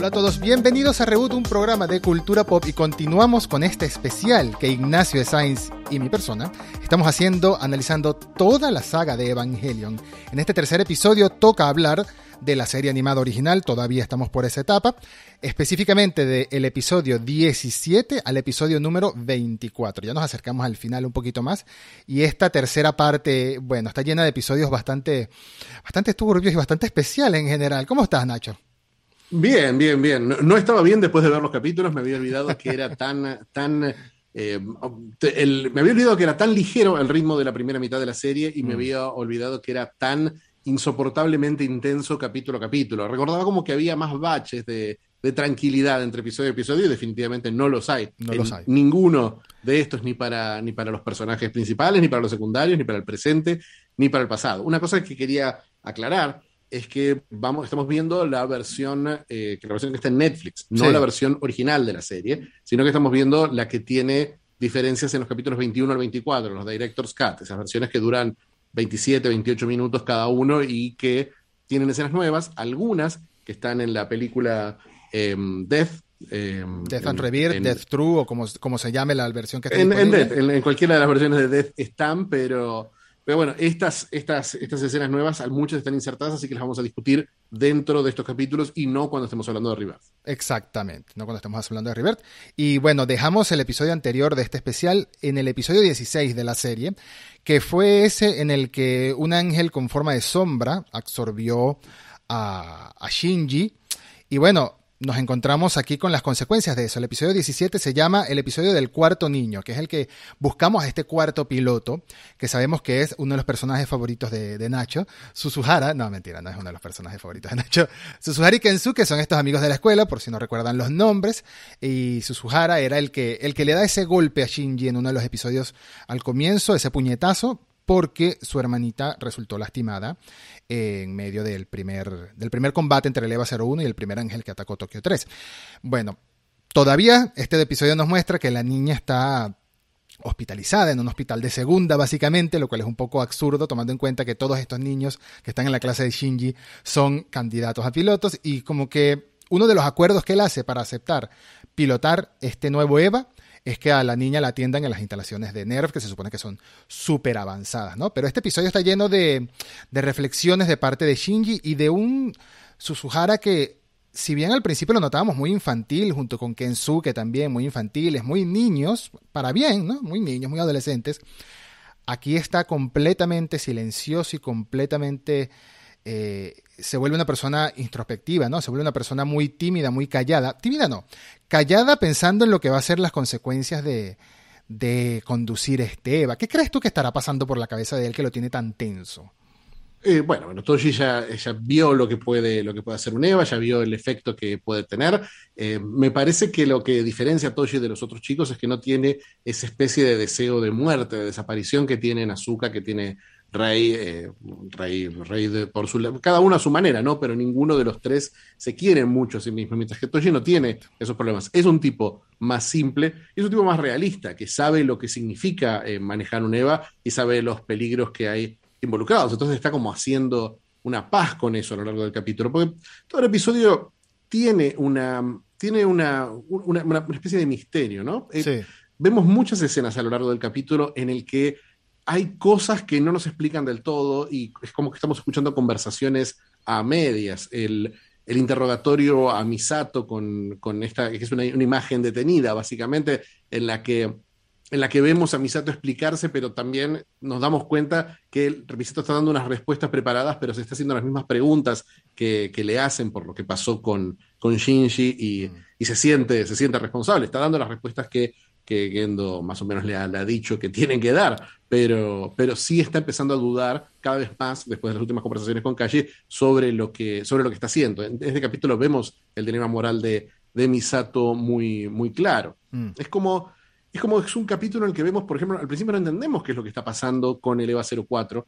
Hola a todos, bienvenidos a Reboot, un programa de cultura pop y continuamos con este especial que Ignacio de Sainz y mi persona estamos haciendo analizando toda la saga de Evangelion. En este tercer episodio toca hablar de la serie animada original, todavía estamos por esa etapa, específicamente del episodio 17 al episodio número 24. Ya nos acercamos al final un poquito más y esta tercera parte, bueno, está llena de episodios bastante, bastante turbios y bastante especiales en general. ¿Cómo estás, Nacho? Bien, bien, bien. No, estaba bien después de ver los capítulos, me había olvidado que era tan, tan, eh, me había olvidado que era tan ligero el ritmo de la primera mitad de la serie y me mm. había olvidado que era tan insoportablemente intenso capítulo a capítulo. Recordaba como que había más baches de, tranquilidad entre episodio y episodio y definitivamente no los hay. No los hay. Ninguno de estos ni para, ni para los personajes principales, ni para los secundarios, ni para el presente, ni para el pasado. Una cosa que quería aclarar es que vamos, estamos viendo la versión, eh, que la versión que está en Netflix, no la versión original de la serie, sino que estamos viendo la que tiene diferencias en los capítulos 21 al 24, los Director's Cut, esas versiones que duran 27, 28 minutos cada uno y que tienen escenas nuevas, algunas que están en la película em, Death. Em, Death and Rebirth, Death True o como, como, se llame la versión que está en, en, Death, en, cualquiera de las versiones de Death están, pero pero bueno, estas, estas, estas escenas nuevas, muchas están insertadas, así que las vamos a discutir dentro de estos capítulos y no cuando estemos hablando de Rivert. Exactamente, no cuando estemos hablando de Rivert. Y bueno, dejamos el episodio anterior de este especial en el episodio 16 de la serie, que fue ese en el que un ángel con forma de sombra absorbió a, a Shinji. Y bueno, nos encontramos aquí con las consecuencias de eso. El episodio 17 se llama el episodio del cuarto niño, que es el que buscamos a este cuarto piloto, que sabemos que es uno de los personajes favoritos de, Nacho. Susuhara, no, mentira, no es uno de los personajes favoritos de Nacho. Susuhara y Kensuke son estos amigos de la escuela, por si no recuerdan los nombres. Y Susuhara era el que, el que le da ese golpe a Shinji en uno de los episodios al comienzo, ese puñetazo, porque su hermanita resultó lastimada en medio del primer, del primer combate entre el EVA 01 y el primer ángel que atacó Tokio 3. Bueno, todavía este episodio nos muestra que la niña está hospitalizada en un hospital de segunda, básicamente, lo cual es un poco absurdo, tomando en cuenta que todos estos niños que están en la clase de Shinji son candidatos a pilotos y como que uno de los acuerdos que él hace para aceptar pilotar este nuevo EVA es que a la niña la atiendan en las instalaciones de NERV, que se supone que son súper avanzadas, ¿no? Pero este episodio está lleno de, de reflexiones de parte de Shinji y de un Suzuhara que, si bien al principio lo notábamos muy infantil, junto con Kensuke también, muy infantiles, muy niños, para bien, ¿no? Muy niños, muy adolescentes, aquí está completamente silencioso y completamente eh, se vuelve una persona introspectiva, ¿no? Se vuelve una persona muy tímida, muy callada. Tímida no, callada pensando en lo que va a ser las consecuencias de, de conducir este Eva. ¿Qué crees tú que estará pasando por la cabeza de él que lo tiene tan tenso? Eh, bueno, bueno, Toshi ya, vio lo que, puede, lo que puede hacer un Eva, ya vio el efecto que puede tener. Eh, me parece que lo que diferencia a Toshi de los otros chicos es que no tiene esa especie de deseo de muerte, de desaparición que tiene Azuka, que tiene Rey, eh, Rey, Rey de, por su cada uno a su manera, ¿no? Pero ninguno de los tres se quiere mucho a sí mismo, mientras que Toshi no tiene esos problemas. Es un tipo más simple y es un tipo más realista, que sabe lo que significa eh, manejar un EVA y sabe los peligros que hay involucrados. Entonces está como haciendo una paz con eso a lo largo del capítulo, porque todo el episodio tiene una, tiene una, una, especie de misterio, ¿no? Eh, vemos muchas escenas a lo largo del capítulo en el que hay cosas que no nos explican del todo y es como que estamos escuchando conversaciones a medias. El, interrogatorio a Misato con, esta, que es una, imagen detenida, básicamente, en la que en la que vemos a Misato explicarse, pero también nos damos cuenta que Misato está dando unas respuestas preparadas, pero se está haciendo las mismas preguntas que, le hacen por lo que pasó con, con Shinji y, mm. y, se, siente, se siente responsable. Está dando las respuestas que que Gendo más o menos le ha, dicho que tienen que dar, pero, pero sí está empezando a dudar cada vez más, después de las últimas conversaciones con Calle, sobre lo que, sobre lo que está haciendo. En este capítulo vemos el dilema moral de, de Misato muy, muy claro. Mm. Es como... Es como es un capítulo en el que vemos, por ejemplo, al principio no entendemos qué es lo que está pasando con el EVA 04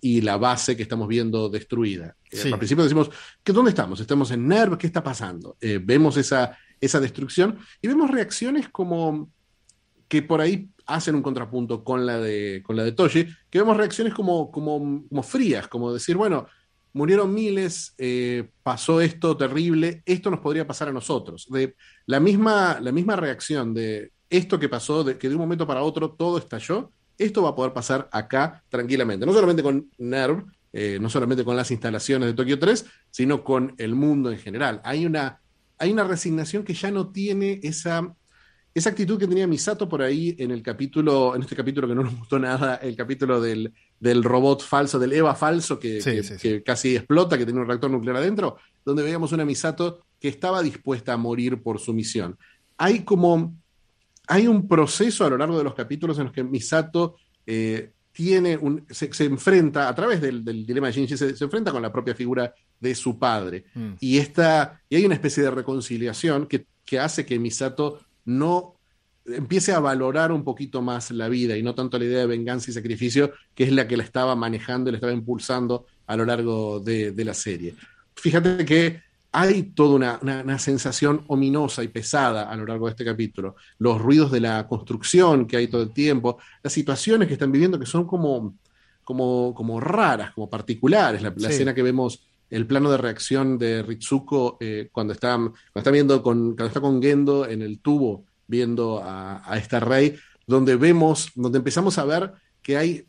y la base que estamos viendo destruida. Eh, al principio decimos, ¿qué, ¿dónde estamos? ¿Estamos en NERV? ¿Qué está pasando? Eh, vemos esa, esa destrucción. Y vemos reacciones como que por ahí hacen un contrapunto con la de, con la de Toshi, que vemos reacciones como, como, como frías, como decir, bueno, murieron miles, eh, pasó esto terrible, esto nos podría pasar a nosotros. De, la, misma, la misma reacción de esto que pasó, de que de un momento para otro todo estalló, esto va a poder pasar acá tranquilamente. No solamente con NERV, eh, no solamente con las instalaciones de Tokio 3, sino con el mundo en general. Hay una, hay una resignación que ya no tiene esa, esa actitud que tenía Misato por ahí en el capítulo, en este capítulo que no nos gustó nada, el capítulo del, del robot falso, del Eva falso que, que, casi explota, que tiene un reactor nuclear adentro, donde veíamos una Misato que estaba dispuesta a morir por su misión. Hay como, hay un proceso a lo largo de los capítulos en los que Misato eh, tiene un, se, enfrenta, a través del, dilema de Shinji, se, enfrenta con la propia figura de su padre. Mm. Y, esta, y hay una especie de reconciliación que, que hace que Misato no empiece a valorar un poquito más la vida y no tanto la idea de venganza y sacrificio, que es la que la estaba manejando y la estaba impulsando a lo largo de, de la serie. Fíjate que hay toda una, sensación ominosa y pesada a lo largo de este capítulo. Los ruidos de la construcción que hay todo el tiempo, las situaciones que están viviendo que son como, como, como raras, como particulares. La, escena que vemos, el plano de reacción de Ritsuko eh, cuando, está, cuando, está viendo con, cuando está con Gendo en el tubo viendo a, a esta rey, donde vemos, donde empezamos a ver que hay,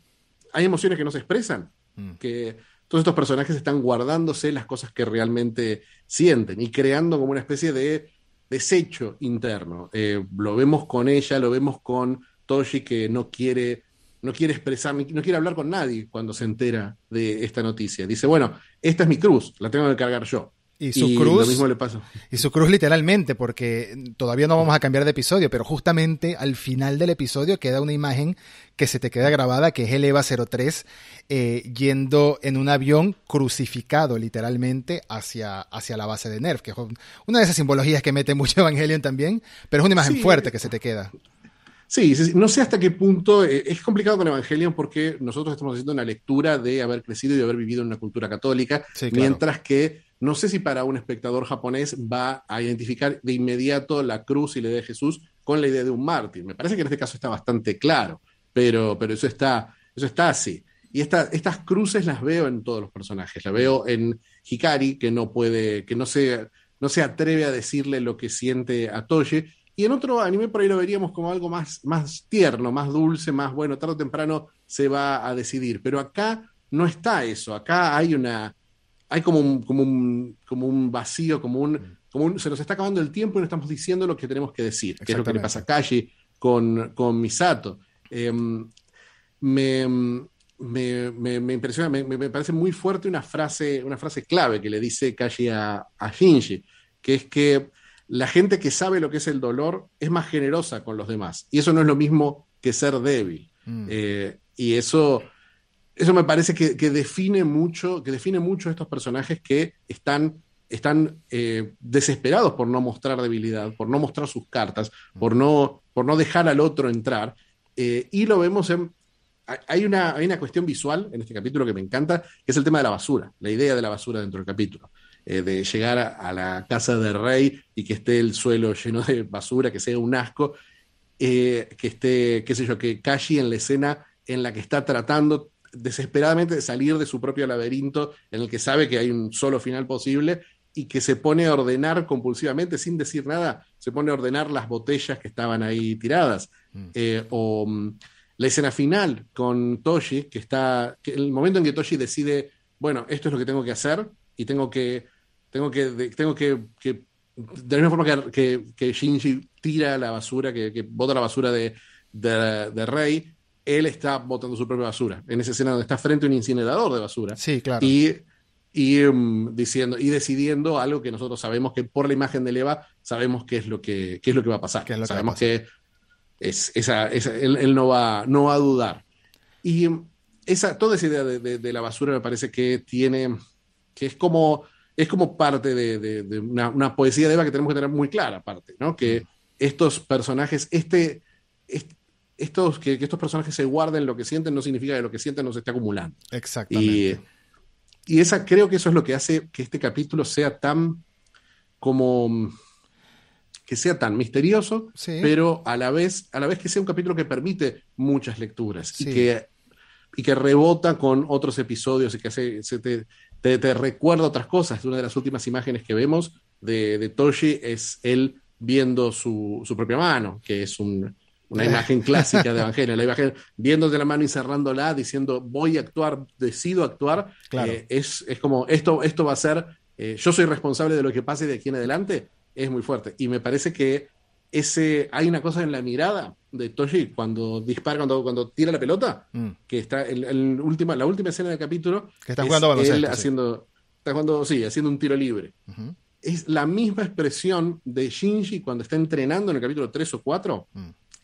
hay emociones que no se expresan, mm. que todos estos personajes están guardándose las cosas que realmente sienten y creando como una especie de desecho interno. Eh, lo vemos con ella, lo vemos con Toshi que no quiere, no quiere expresar, no quiere hablar con nadie cuando se entera de esta noticia. Dice, bueno, esta es mi cruz, la tengo que cargar yo. Y su cruz. mismo le Y su cruz literalmente, porque todavía no vamos a cambiar de episodio, pero justamente al final del episodio queda una imagen que se te queda grabada, que es el EVA 03 eh, yendo en un avión crucificado literalmente hacia, hacia la base de Nerf, que es una de esas simbologías que mete mucho Evangelion también, pero es una imagen fuerte que se te queda. Sí, no sé hasta qué punto eh, es complicado con Evangelion porque nosotros estamos haciendo una lectura de haber crecido y de haber vivido en una cultura católica, mientras que no sé si para un espectador japonés va a identificar de inmediato la cruz y la idea de Jesús con la idea de un mártir. Me parece que en este caso está bastante claro, pero, pero eso, está, eso está así. Y estas cruces las veo en todos los personajes. La veo en Hikari, que no puede, que no se, no se atreve a decirle lo que siente a Toye. Y en otro anime por ahí lo veríamos como algo más, más tierno, más dulce, más bueno, tarde o temprano se va a decidir. Pero acá no está eso. Acá hay una, hay como un, como un, como un vacío, como un, como un, se nos está acabando el tiempo y no estamos diciendo lo que tenemos que decir, que es lo que le pasa a Kashi con, con Misato. Em, me, me, me, impresiona, me, parece muy fuerte una frase, una frase clave que le dice Kashi a, a Shinji, que es que la gente que sabe lo que es el dolor es más generosa con los demás. Y eso no es lo mismo que ser débil. Mm. Eh, y eso eso me parece que, define mucho, que define mucho estos personajes que están, están eh, desesperados por no mostrar debilidad, por no mostrar sus cartas, por no, por no dejar al otro entrar. Eh, y lo vemos en. Hay una, hay una cuestión visual en este capítulo que me encanta, que es el tema de la basura, la idea de la basura dentro del capítulo. Eh, de llegar a, la casa del rey y que esté el suelo lleno de basura, que sea un asco, que esté, qué sé yo, que Kashi en la escena en la que está tratando desesperadamente de salir de su propio laberinto en el que sabe que hay un solo final posible y que se pone a ordenar compulsivamente sin decir nada, se pone a ordenar las botellas que estaban ahí tiradas. Mm. Eh, o mm, la escena final con Toshi, que está, el momento en que Toshi decide, bueno, esto es lo que tengo que hacer y tengo que, tengo que, tengo que, de la misma forma que, que, Shinji tira la basura, que, bota la basura de, de Rey, él está botando su propia basura. En esa escena donde está frente a un incinerador de basura. Sí, claro. Y, y um, diciendo, y decidiendo algo que nosotros sabemos que por la imagen de Eva sabemos qué es lo que, es lo que va a pasar. sabemos que, es, esa, él, no, va, no va a dudar. Y um, esa, toda esa idea de, la basura me parece que tiene, que es como, es como parte de, una, poesía de Eva que tenemos que tener muy clara, aparte, ¿no? Que mm. estos personajes, este, este estos, que, estos personajes se guarden lo que sienten no significa que lo que sienten no se esté acumulando. Exactamente. Y, esa, creo que eso es lo que hace que este capítulo sea tan como que sea tan misterioso, pero a la vez, a la vez que sea un capítulo que permite muchas lecturas y que y que rebota con otros episodios y que hace, se te, te, te, recuerda otras cosas. Una de las últimas imágenes que vemos de, de Toshi es él viendo su, su propia mano, que es un, una imagen clásica de Evangelio, la imagen viendo de la mano y cerrándola, diciendo voy a actuar, decido actuar, eh, es, es, como esto, esto va a ser, eh, yo soy responsable de lo que pase de aquí en adelante, es muy fuerte. Y me parece que ese, hay una cosa en la mirada de Toshi cuando dispara, cuando, cuando tira la pelota, mm. que está el, el última, la última escena del capítulo, que está jugando es él haciendo, está jugando, sí, haciendo un tiro libre. Es la misma expresión de Shinji cuando está entrenando en el capítulo 3 o 4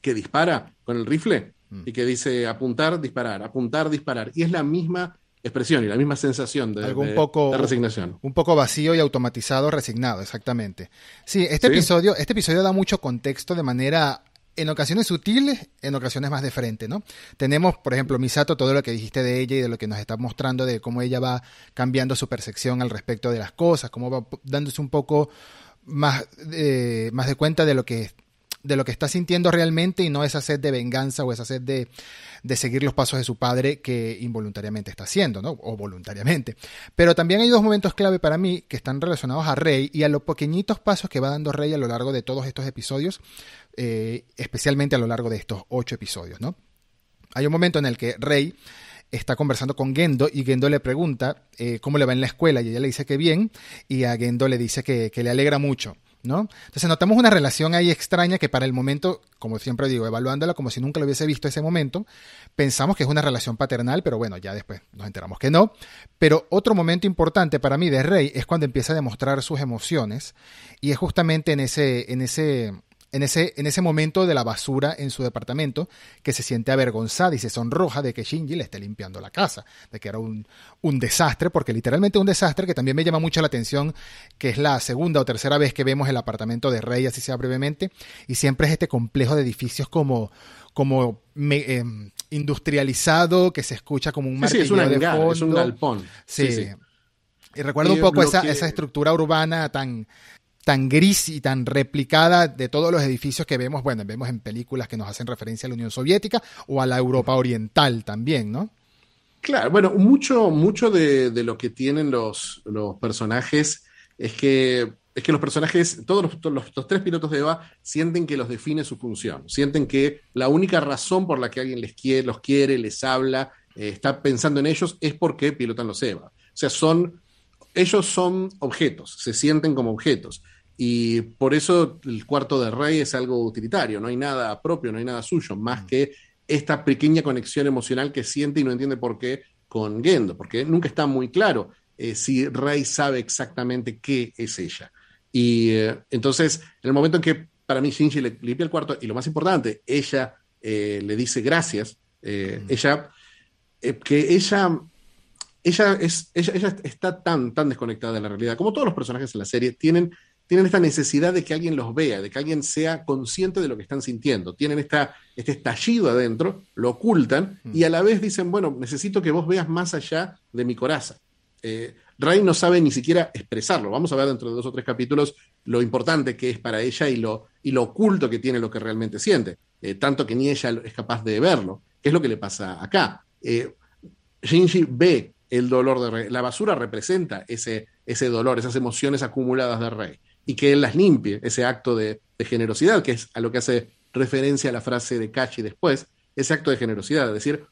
que dispara con el rifle mm. y que dice apuntar, disparar, apuntar, disparar. Y es la misma expresión y la misma sensación de, Algo un poco, resignación. Un poco vacío y automatizado, resignado, exactamente. Sí, este episodio, este episodio da mucho contexto de manera en ocasiones sutiles, en ocasiones más de frente, ¿no? Tenemos, por ejemplo, Misato, todo lo que dijiste de ella y de lo que nos está mostrando de cómo ella va cambiando su percepción al respecto de las cosas, cómo va dándose un poco más, eh, más de cuenta de lo que de lo que está sintiendo realmente y no esa sed de venganza o esa sed de, de, seguir los pasos de su padre que involuntariamente está haciendo, ¿no? O voluntariamente. Pero también hay dos momentos clave para mí que están relacionados a Rey y a los pequeñitos pasos que va dando Rey a lo largo de todos estos episodios, eh, especialmente a lo largo de estos ocho episodios, ¿no? Hay un momento en el que Rey está conversando con Gendo y Gendo le pregunta eh, cómo le va en la escuela y ella le dice que bien y a Gendo le dice que, que le alegra mucho. ¿No? Entonces notamos una relación ahí extraña que para el momento, como siempre digo, evaluándola como si nunca lo hubiese visto ese momento, pensamos que es una relación paternal, pero bueno, ya después nos enteramos que no. Pero otro momento importante para mí de Rey es cuando empieza a demostrar sus emociones y es justamente en ese, en ese, en ese, en ese momento de la basura en su departamento, que se siente avergonzada y se sonroja de que Shinji le esté limpiando la casa, de que era un, un, desastre, porque literalmente un desastre que también me llama mucho la atención, que es la segunda o tercera vez que vemos el apartamento de Rey, así sea brevemente, y siempre es este complejo de edificios como, como eh, industrializado, que se escucha como un sí, sí, es, es un galpón. Sí. Y recuerda un poco esa, esa estructura urbana tan tan gris y tan replicada de todos los edificios que vemos, bueno, vemos en películas que nos hacen referencia a la Unión Soviética o a la Europa Oriental también, ¿no? Claro, bueno, mucho, mucho de, lo que tienen los, los, personajes es que, es que los personajes, todos los, los, tres pilotos de Eva sienten que los define su función, sienten que la única razón por la que alguien les quiere, los quiere, les habla, eh, está pensando en ellos es porque pilotan los Eva. O sea, son, ellos son objetos, se sienten como objetos. Y por eso el cuarto de rey es algo utilitario, no hay nada propio, no hay nada suyo, más mm. que esta pequeña conexión emocional que siente y no entiende por qué con Gendo, porque nunca está muy claro eh, si Rey sabe exactamente qué es ella. Y eh, entonces, en el momento en que para mí Shinji le limpia el cuarto, y lo más importante, ella eh, le dice gracias, mm. ella, que ella ella, es, ella, ella, está tan, tan desconectada de la realidad, como todos los personajes en la serie, tienen tienen esta necesidad de que alguien los vea, de que alguien sea consciente de lo que están sintiendo. Tienen esta, este estallido adentro, lo ocultan y a la vez dicen, bueno, necesito que vos veas más allá de mi coraza. Eh, Ray no sabe ni siquiera expresarlo. Vamos a ver dentro de dos o tres capítulos lo importante que es para ella y lo, y lo oculto que tiene lo que realmente siente. Eh, tanto que ni ella es capaz de verlo. ¿Qué es lo que le pasa acá? Eh, Shinji ve el dolor de Rey. La basura representa ese, ese dolor, esas emociones acumuladas de Rey y que él las limpie, ese acto de, generosidad, que es a lo que hace referencia a la frase de Kachi después, ese acto de generosidad, es decir,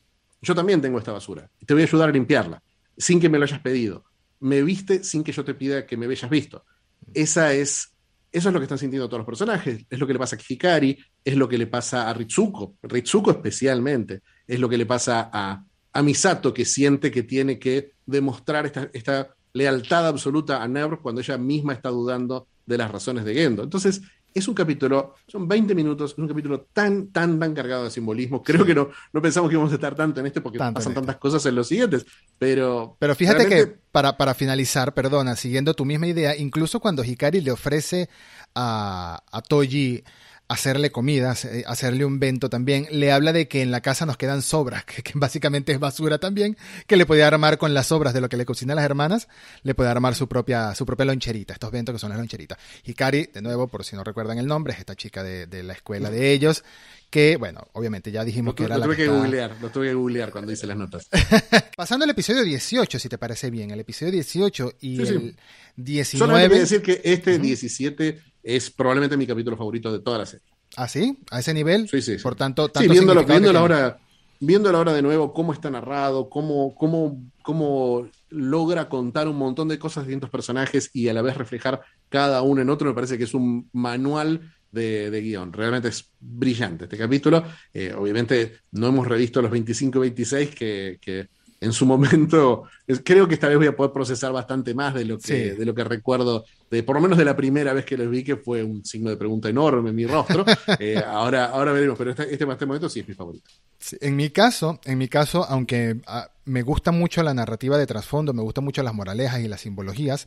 yo también tengo esta basura te voy a ayudar a limpiarla, sin que me lo hayas pedido. Me viste sin que yo te pida que me hayas visto. Esa es, eso es lo que están sintiendo todos los personajes, es lo que le pasa a Hikari, es lo que le pasa a Ritsuko, Ritsuko especialmente, es lo que le pasa a, a Misato, que siente que tiene que demostrar esta, esta lealtad absoluta a Nebr cuando ella misma está dudando de las razones de Gendo. Entonces, es un capítulo, son 20 minutos, es un capítulo tan, tan, tan cargado de simbolismo. Creo que no, no pensamos que íbamos a estar tanto en este porque pasan tantas cosas en los siguientes. Pero, pero fíjate que para, para finalizar, perdona, siguiendo tu misma idea, incluso cuando Hikari le ofrece a, a Toji hacerle comida, eh, hacerle un vento también. Le habla de que en la casa nos quedan sobras, que, básicamente es basura también, que le puede armar con las sobras de lo que le cocinan las hermanas, le puede armar su propia, su propia loncherita, estos ventos que son las loncheritas. Hikari, de nuevo, por si no recuerdan el nombre, es esta chica de, de la escuela de ellos, que, bueno, obviamente ya dijimos que era lo la tuve que, googlear, lo tuve que googlear cuando hice las notas. Pasando al episodio 18, si te parece bien, el episodio 18 y Sí, el sí. 19... Solamente voy a decir que este 17 es probablemente mi capítulo favorito de toda la serie. ¿Ah, sí? ¿A ese nivel? Sí, sí, sí. Por tanto, Sí, tanto viéndolo, que viéndolo tiene. ahora, viéndolo ahora de nuevo, cómo está narrado, cómo, cómo, cómo logra contar un montón de cosas de distintos personajes y a la vez reflejar cada uno en otro, me parece que es un manual de, de guion. Realmente es brillante este capítulo. Eh, obviamente no hemos revisto los 25 y 26 que, que en su momento es- creo que esta vez voy a poder procesar bastante más de lo que, Sí. de lo que recuerdo, de por lo menos de la primera vez que los vi, que fue un signo de pregunta enorme en mi rostro. Eh, ahora, ahora veremos, pero este, este, este momento sí es mi favorito. Sí, En mi caso, en mi caso, aunque ah, me gusta mucho la narrativa de trasfondo, me gustan mucho las moralejas y las simbologías,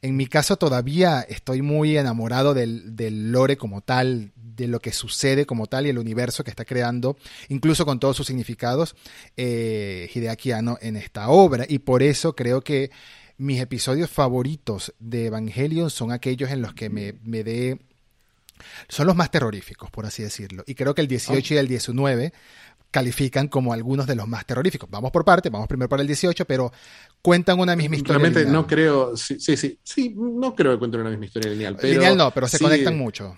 en mi caso todavía estoy muy enamorado del, del lore como tal, de lo que sucede como tal y el universo que está creando, incluso con todos sus significados, eh, Hideaki Anno en esta obra. Y por eso creo que mis episodios favoritos de Evangelion son aquellos en los que me, me dé son los más terroríficos, por así decirlo. Y creo que el 18 y el 19 califican como algunos de los más terroríficos. Vamos por parte, vamos primero para el 18, pero cuentan una misma historia. Realmente lineal. no creo, sí, sí, sí, sí, no creo que cuenten una misma historia lineal. Pero Lineal no, pero se sí, conectan mucho.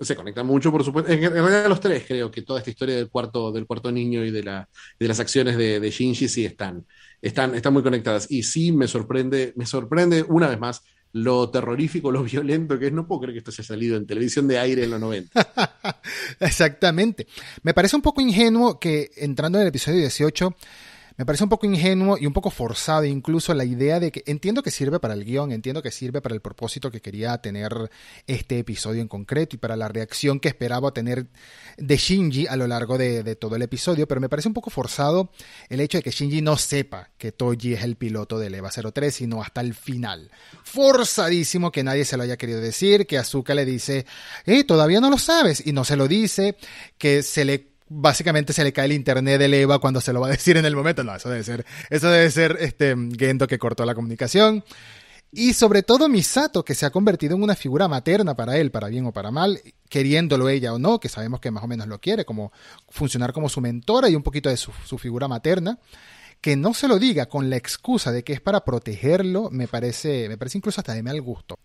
Se conectan mucho, por supuesto. En en realidad los tres creo que toda esta historia del cuarto, del cuarto niño y de, la, de las acciones de, de Shinji sí están, están, están muy conectadas. Y sí me sorprende, me sorprende una vez más lo terrorífico, lo violento que es. No puedo creer que esto haya salido en televisión de aire en los 90. Exactamente. Me parece un poco ingenuo que entrando en el episodio 18, me parece un poco ingenuo y un poco forzado incluso la idea de que entiendo que sirve para el guion, entiendo que sirve para el propósito que quería tener este episodio en concreto y para la reacción que esperaba tener de Shinji a lo largo de, todo el episodio, pero me parece un poco forzado el hecho de que Shinji no sepa que Toji es el piloto del EVA 03, sino hasta el final. Forzadísimo que nadie se lo haya querido decir, que Azuka le dice, eh, todavía no lo sabes, y no se lo dice, que se le básicamente se le cae el internet del Eva cuando se lo va a decir en el momento. No, eso debe ser, eso debe ser este Gendo que cortó la comunicación. Y sobre todo Misato, que se ha convertido en una figura materna para él, para bien o para mal, queriéndolo ella o no, que sabemos que más o menos lo quiere, como funcionar como su mentora y un poquito de su, su figura materna. Que no se lo diga con la excusa de que es para protegerlo, me parece, me parece incluso hasta de mal gusto.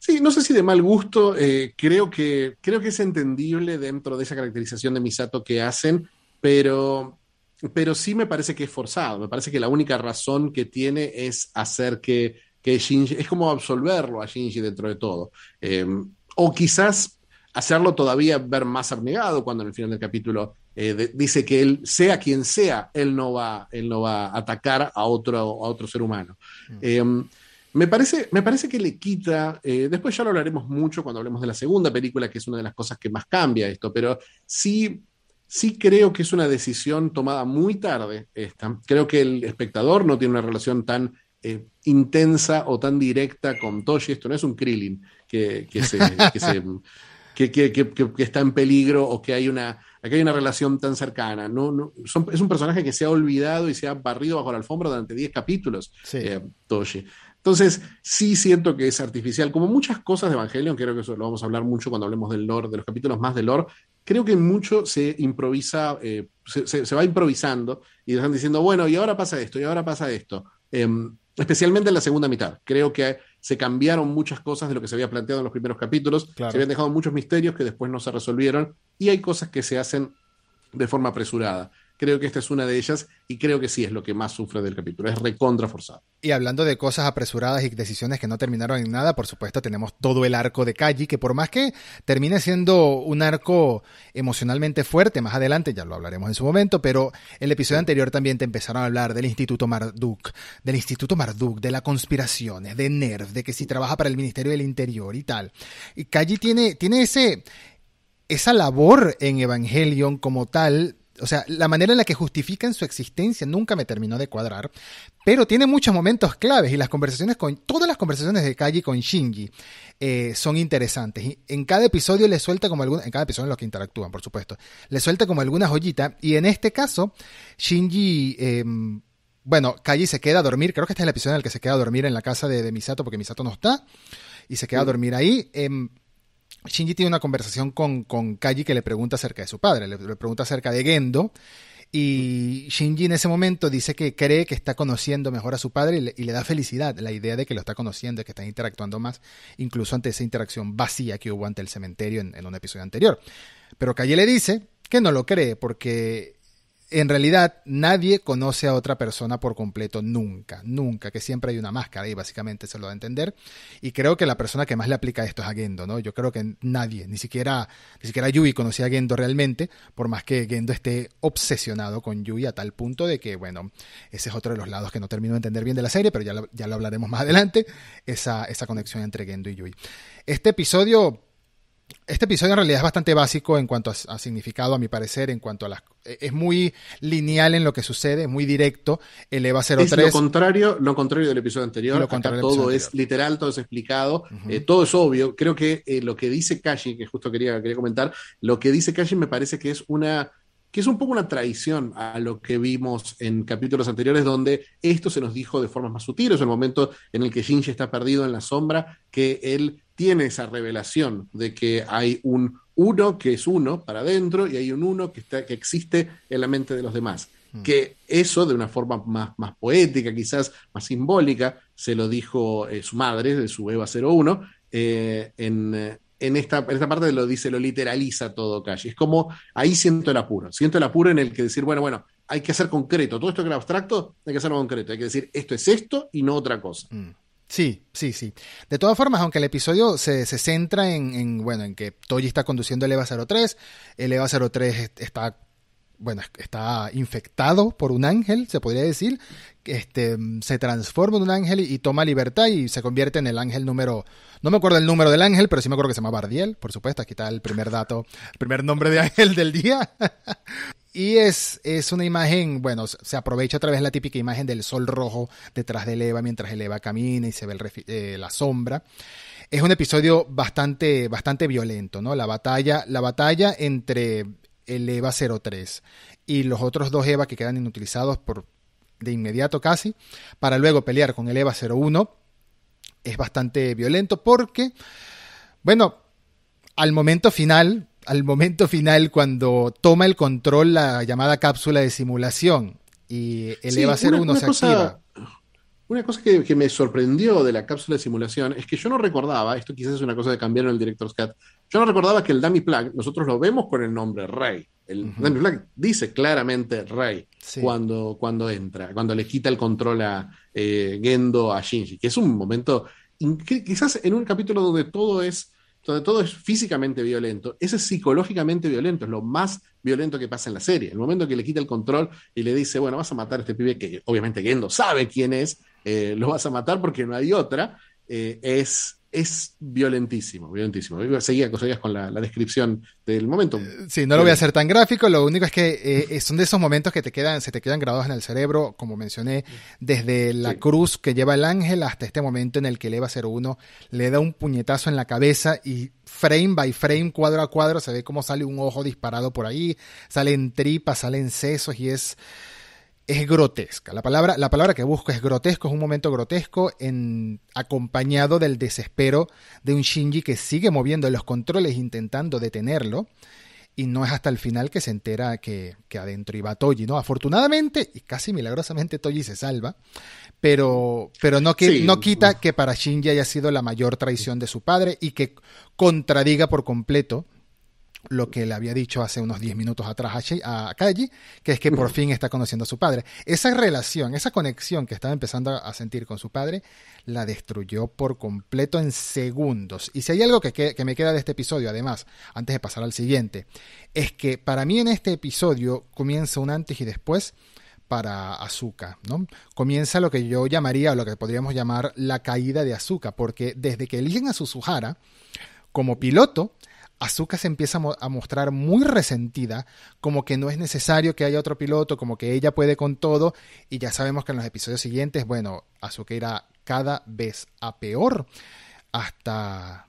Sí, no sé si de mal gusto, eh, creo, que, creo que es entendible dentro de esa caracterización de Misato que hacen, pero, pero sí me parece que es forzado. Me parece que la única razón que tiene es hacer que, que Shinji, es como absolverlo a Shinji dentro de todo. Eh, o quizás hacerlo todavía ver más abnegado cuando en el final del capítulo eh, de, dice que él, sea quien sea, él no va, él no va a atacar a otro, a otro ser humano. Mm. Eh, me parece, me parece que le quita, eh, después ya lo hablaremos mucho cuando hablemos de la segunda película, que es una de las cosas que más cambia esto, pero sí, sí creo que es una decisión tomada muy tarde esta. Creo que el espectador no tiene una relación tan eh, intensa o tan directa con Toshi. Esto no es un Krillin que, que, se, que, se, que, que, que, está en peligro o que hay una, que hay una relación tan cercana. No, no, son, es un personaje que se ha olvidado y se ha barrido bajo la alfombra durante 10 capítulos, Sí. eh, Toshi. Entonces, sí siento que es artificial. Como muchas cosas de Evangelion, creo que eso lo vamos a hablar mucho cuando hablemos del lore, de los capítulos más del lore. Creo que mucho se improvisa, eh, se, se, se, va improvisando y están diciendo, bueno, y ahora pasa esto, y ahora pasa esto. Eh, especialmente en la segunda mitad. Creo que se cambiaron muchas cosas de lo que se había planteado en los primeros capítulos. Claro. Se habían dejado muchos misterios que después no se resolvieron y hay cosas que se hacen de forma apresurada. Creo que esta es una de ellas y creo que sí es lo que más sufre del capítulo. Es recontra forzado. Y hablando de cosas apresuradas y decisiones que no terminaron en nada, por supuesto tenemos todo el arco de Kaji, que por más que termine siendo un arco emocionalmente fuerte, más adelante ya lo hablaremos en su momento, pero el episodio anterior también te empezaron a hablar del Instituto Marduk, del Instituto Marduk, de las conspiraciones, de NERV, de que si trabaja para el Ministerio del Interior y tal. Y Kaji tiene, tiene ese, esa labor en Evangelion como tal o sea, la manera en la que justifican su existencia nunca me terminó de cuadrar, pero tiene muchos momentos claves y las conversaciones con, todas las conversaciones de Kaji con Shinji eh, son interesantes. Y en cada episodio le suelta como alguna, en cada episodio en los que interactúan, por supuesto, le suelta como alguna joyita y en este caso, Shinji, em, bueno, Kaji se queda a dormir, creo que este es el episodio en el que se queda a dormir en la casa de, Misato porque Misato no está y se queda a dormir ahí. Em, Shinji tiene una conversación con, con Kaji que le pregunta acerca de su padre, le, pregunta acerca de Gendo. Y Shinji en ese momento dice que cree que está conociendo mejor a su padre y le, da felicidad la idea de que lo está conociendo y que está interactuando más, incluso ante esa interacción vacía que hubo ante el cementerio en, en un episodio anterior. Pero Kaji le dice que no lo cree porque en realidad nadie conoce a otra persona por completo nunca, nunca, que siempre hay una máscara y básicamente se lo da a entender. Y creo que la persona que más le aplica esto es a Gendo, ¿no? Yo creo que nadie, ni siquiera, ni siquiera Yui conocía a Gendo realmente, por más que Gendo esté obsesionado con Yui a tal punto de que, bueno, ese es otro de los lados que no termino de entender bien de la serie, pero ya lo, ya lo hablaremos más adelante, esa, esa conexión entre Gendo y Yui. Este episodio este episodio en realidad es bastante básico en cuanto a, significado, a mi parecer, en cuanto a las... E, es muy lineal en lo que sucede, es muy directo. El EVA 03... Es lo contrario, lo contrario del episodio anterior. todo es literal, todo es explicado, eh, todo es obvio. Creo que eh, lo que dice Kashi, que justo quería, quería comentar, lo que dice Kashi me parece que es una que es un poco una traición a lo que vimos en capítulos anteriores, donde esto se nos dijo de formas más sutiles, el momento en el que Shinji está perdido en la sombra, que él tiene esa revelación de que hay un uno que es uno para adentro y hay un uno que, está, que existe en la mente de los demás. Mm. Que eso, de una forma más, más poética, quizás más simbólica, se lo dijo eh, su madre, de su Eva 01, eh, en, en, esta, en esta parte lo dice, lo literaliza todo Calle. Es como, ahí siento el apuro, siento el apuro en el que decir, bueno, bueno, hay que hacer concreto, todo esto que era abstracto, hay que hacerlo concreto, hay que decir, esto es esto y no otra cosa. Mm. Sí, sí, sí. De todas formas, aunque el episodio se, se centra en, en, bueno, en que Toji está conduciendo el EVA 03, el EVA 03 está, bueno, está infectado por un ángel, se podría decir, este, se transforma en un ángel y, toma libertad y se convierte en el ángel número, no me acuerdo el número del ángel, pero sí me acuerdo que se llama Bardiel, por supuesto, aquí está el primer dato, el primer nombre de ángel del día. Y es, es una imagen, bueno, se aprovecha otra vez la típica imagen del sol rojo detrás del Eva mientras el Eva camina y se ve eh, la sombra. Es un episodio bastante, bastante violento, ¿no? La batalla, la batalla entre el Eva 03 y los otros dos Eva que quedan inutilizados por de inmediato casi, para luego pelear con el Eva 01, es bastante violento porque, bueno, al momento final, al momento final cuando toma el control la llamada cápsula de simulación y el EVA 01 se activa. Una cosa que, me sorprendió de la cápsula de simulación es que yo no recordaba, esto quizás es una cosa de cambiar en el Director's Cut, yo no recordaba que el Dummy Plug, nosotros lo vemos con el nombre Rey. El Dummy Plug dice claramente Rey cuando, cuando entra, cuando le quita el control a eh, Gendo, a Shinji, que es un momento, quizás en un capítulo donde todo es donde todo es físicamente violento, ese es psicológicamente violento, es lo más violento que pasa en la serie. El momento que le quita el control y le dice, bueno, vas a matar a este pibe que obviamente Gendo sabe quién es, eh, lo vas a matar porque no hay otra, eh, es es violentísimo, violentísimo. Seguía, con la, descripción del momento. Eh, sí, no lo voy a hacer tan gráfico, lo único es que eh, son de esos momentos que te quedan, se te quedan grabados en el cerebro, como mencioné, desde la cruz que lleva el ángel hasta este momento en el que EVA 01 le da un puñetazo en la cabeza y frame by frame, cuadro a cuadro, se ve cómo sale un ojo disparado por ahí, salen tripas, salen sesos y es es grotesca. La palabra, la palabra que busco es grotesco, es un momento grotesco en, acompañado del desespero de un Shinji que sigue moviendo los controles intentando detenerlo. Y no es hasta el final que se entera que, que adentro iba Toji, ¿no? Afortunadamente, y casi milagrosamente Toji se salva, pero, pero no, que, no quita que para Shinji haya sido la mayor traición de su padre y que contradiga por completo lo que le había dicho hace unos 10 minutos atrás a, Kaji, que es que por fin está conociendo a su padre. Esa relación, esa conexión que estaba empezando a sentir con su padre, la destruyó por completo en segundos. Y si hay algo que, que me queda de este episodio, además, antes de pasar al siguiente, es que para mí en este episodio comienza un antes y después para Azuka, ¿no? Comienza lo que yo llamaría, o lo que podríamos llamar la caída de Azuka, porque desde que eligen a Suzuhara como piloto, Asuka se empieza a, mostrar muy resentida, como que no es necesario que haya otro piloto, como que ella puede con todo, y ya sabemos que en los episodios siguientes, bueno, Asuka irá cada vez a peor hasta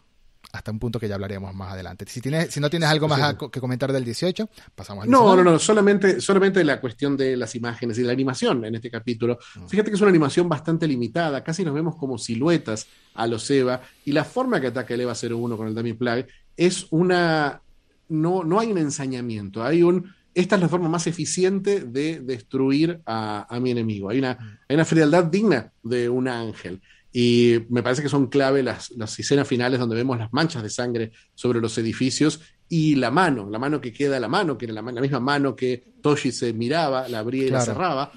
hasta un punto que ya hablaremos más adelante. Si, tienes, si no tienes algo más que comentar del 18, pasamos al No, no, no, solamente, solamente la cuestión de las imágenes y la animación en este capítulo. Mm. Fíjate que es una animación bastante limitada, casi nos vemos como siluetas a los Eva, y la forma que ataca el Eva 01 con el Dummy Plug es una... No, no hay un ensañamiento, hay un... Esta es la forma más eficiente de destruir a, a mi enemigo. Hay una, hay una frialdad digna de un ángel. Y me parece que son clave las, las escenas finales donde vemos las manchas de sangre sobre los edificios y la mano, la mano que queda, la mano, que era la, misma mano que Toshi se miraba, la abría y la cerraba,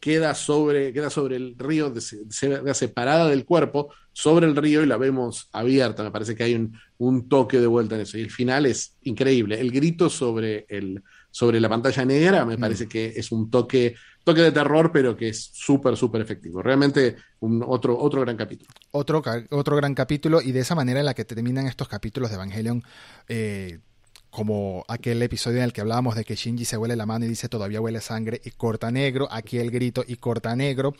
queda sobre, queda sobre el río, de, separada del cuerpo, sobre el río y la vemos abierta. Me parece que hay un, un, toque de vuelta en eso. Y el final es increíble. El grito sobre, el, sobre la pantalla negra me mm. parece que es un toque toque de terror, pero que es súper, súper efectivo. Realmente un, otro, otro gran capítulo. Otro, otro gran capítulo y de esa manera en la que terminan estos capítulos de Evangelion. Eh, como aquel episodio en el que hablábamos de que Shinji se huele la mano y dice todavía huele sangre y corta negro, aquí el grito y corta negro.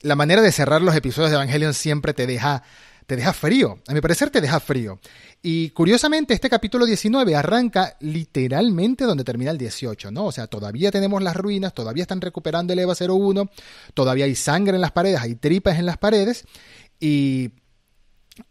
La manera de cerrar los episodios de Evangelion siempre te deja te deja frío. A mi parecer te deja frío. Y curiosamente, este capítulo 19 arranca literalmente donde termina el 18, ¿no? O sea, todavía tenemos las ruinas, todavía están recuperando el EVA 01, todavía hay sangre en las paredes, hay tripas en las paredes. Y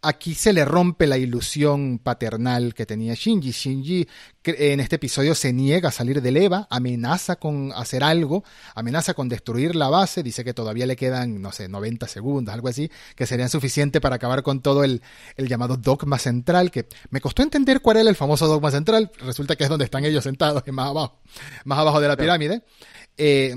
aquí se le rompe la ilusión paternal que tenía Shinji. Shinji en este episodio se niega a salir del EVA, amenaza con hacer algo, amenaza con destruir la base, dice que todavía le quedan, no sé, 90 segundos, algo así, que serían suficientes para acabar con todo el, el llamado dogma central, que me costó entender cuál era el famoso dogma central, resulta que es donde están ellos sentados, más abajo, más abajo de la pirámide. Eh,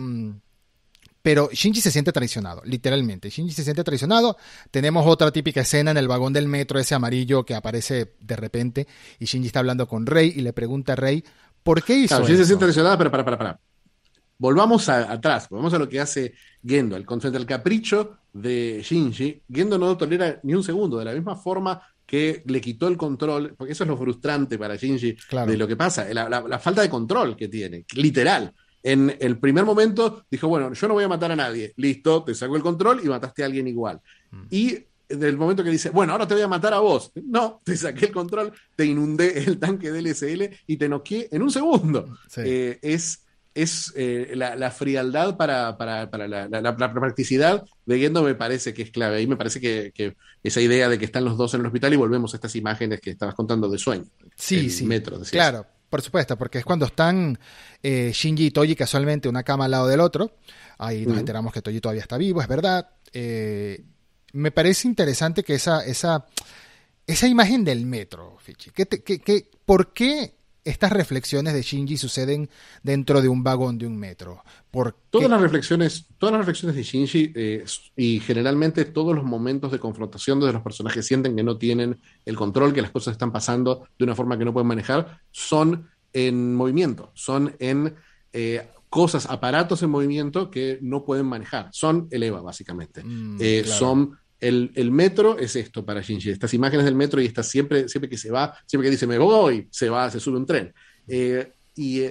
pero Shinji se siente traicionado, literalmente. Shinji se siente traicionado. Tenemos otra típica escena en el vagón del metro, ese amarillo que aparece de repente, y Shinji está hablando con Rey y le pregunta a Rey, ¿por qué hizo claro, Shinji se siente traicionado, pero para, para, para. Volvamos atrás, volvamos a lo que hace Gendo. El concepto del capricho de Shinji, Gendo no tolera ni un segundo, de la misma forma que le quitó el control, porque eso es lo frustrante para Shinji de lo que pasa, la falta de control que tiene, literal en el primer momento dijo, bueno, yo no voy a matar a nadie, listo, te saco el control y mataste a alguien igual. Mm. Y del momento que dice, bueno, ahora te voy a matar a vos, no, te saqué el control, te inundé el tanque del SL y te noqué en un segundo. Eh, es es eh, la, frialdad para, para, para la, practicidad de Gendo me parece que es clave. Ahí me parece que, esa idea de que están los dos en el hospital y volvemos a estas imágenes que estabas contando de sueño. Sí, sí. claro. Por supuesto, porque es cuando están eh, Shinji y Toji casualmente una cama al lado del otro. Ahí nos enteramos que Toji todavía está vivo, es verdad. Eh, me parece interesante que esa, esa, esa imagen del metro, Fichi, por qué estas reflexiones de Shinji suceden dentro de un vagón de un metro? todas las reflexiones, todas las reflexiones de Shinji eh, y generalmente todos los momentos de confrontación donde los personajes sienten que no tienen el control, que las cosas están pasando de una forma que no pueden manejar, son en movimiento, son en eh, cosas, aparatos en movimiento que no pueden manejar. Son el EVA, básicamente. Mm, eh, son el, el, metro es esto para Shinji. Estas imágenes del metro y está siempre, siempre que se va, siempre que dice me voy, se va, se sube un tren. y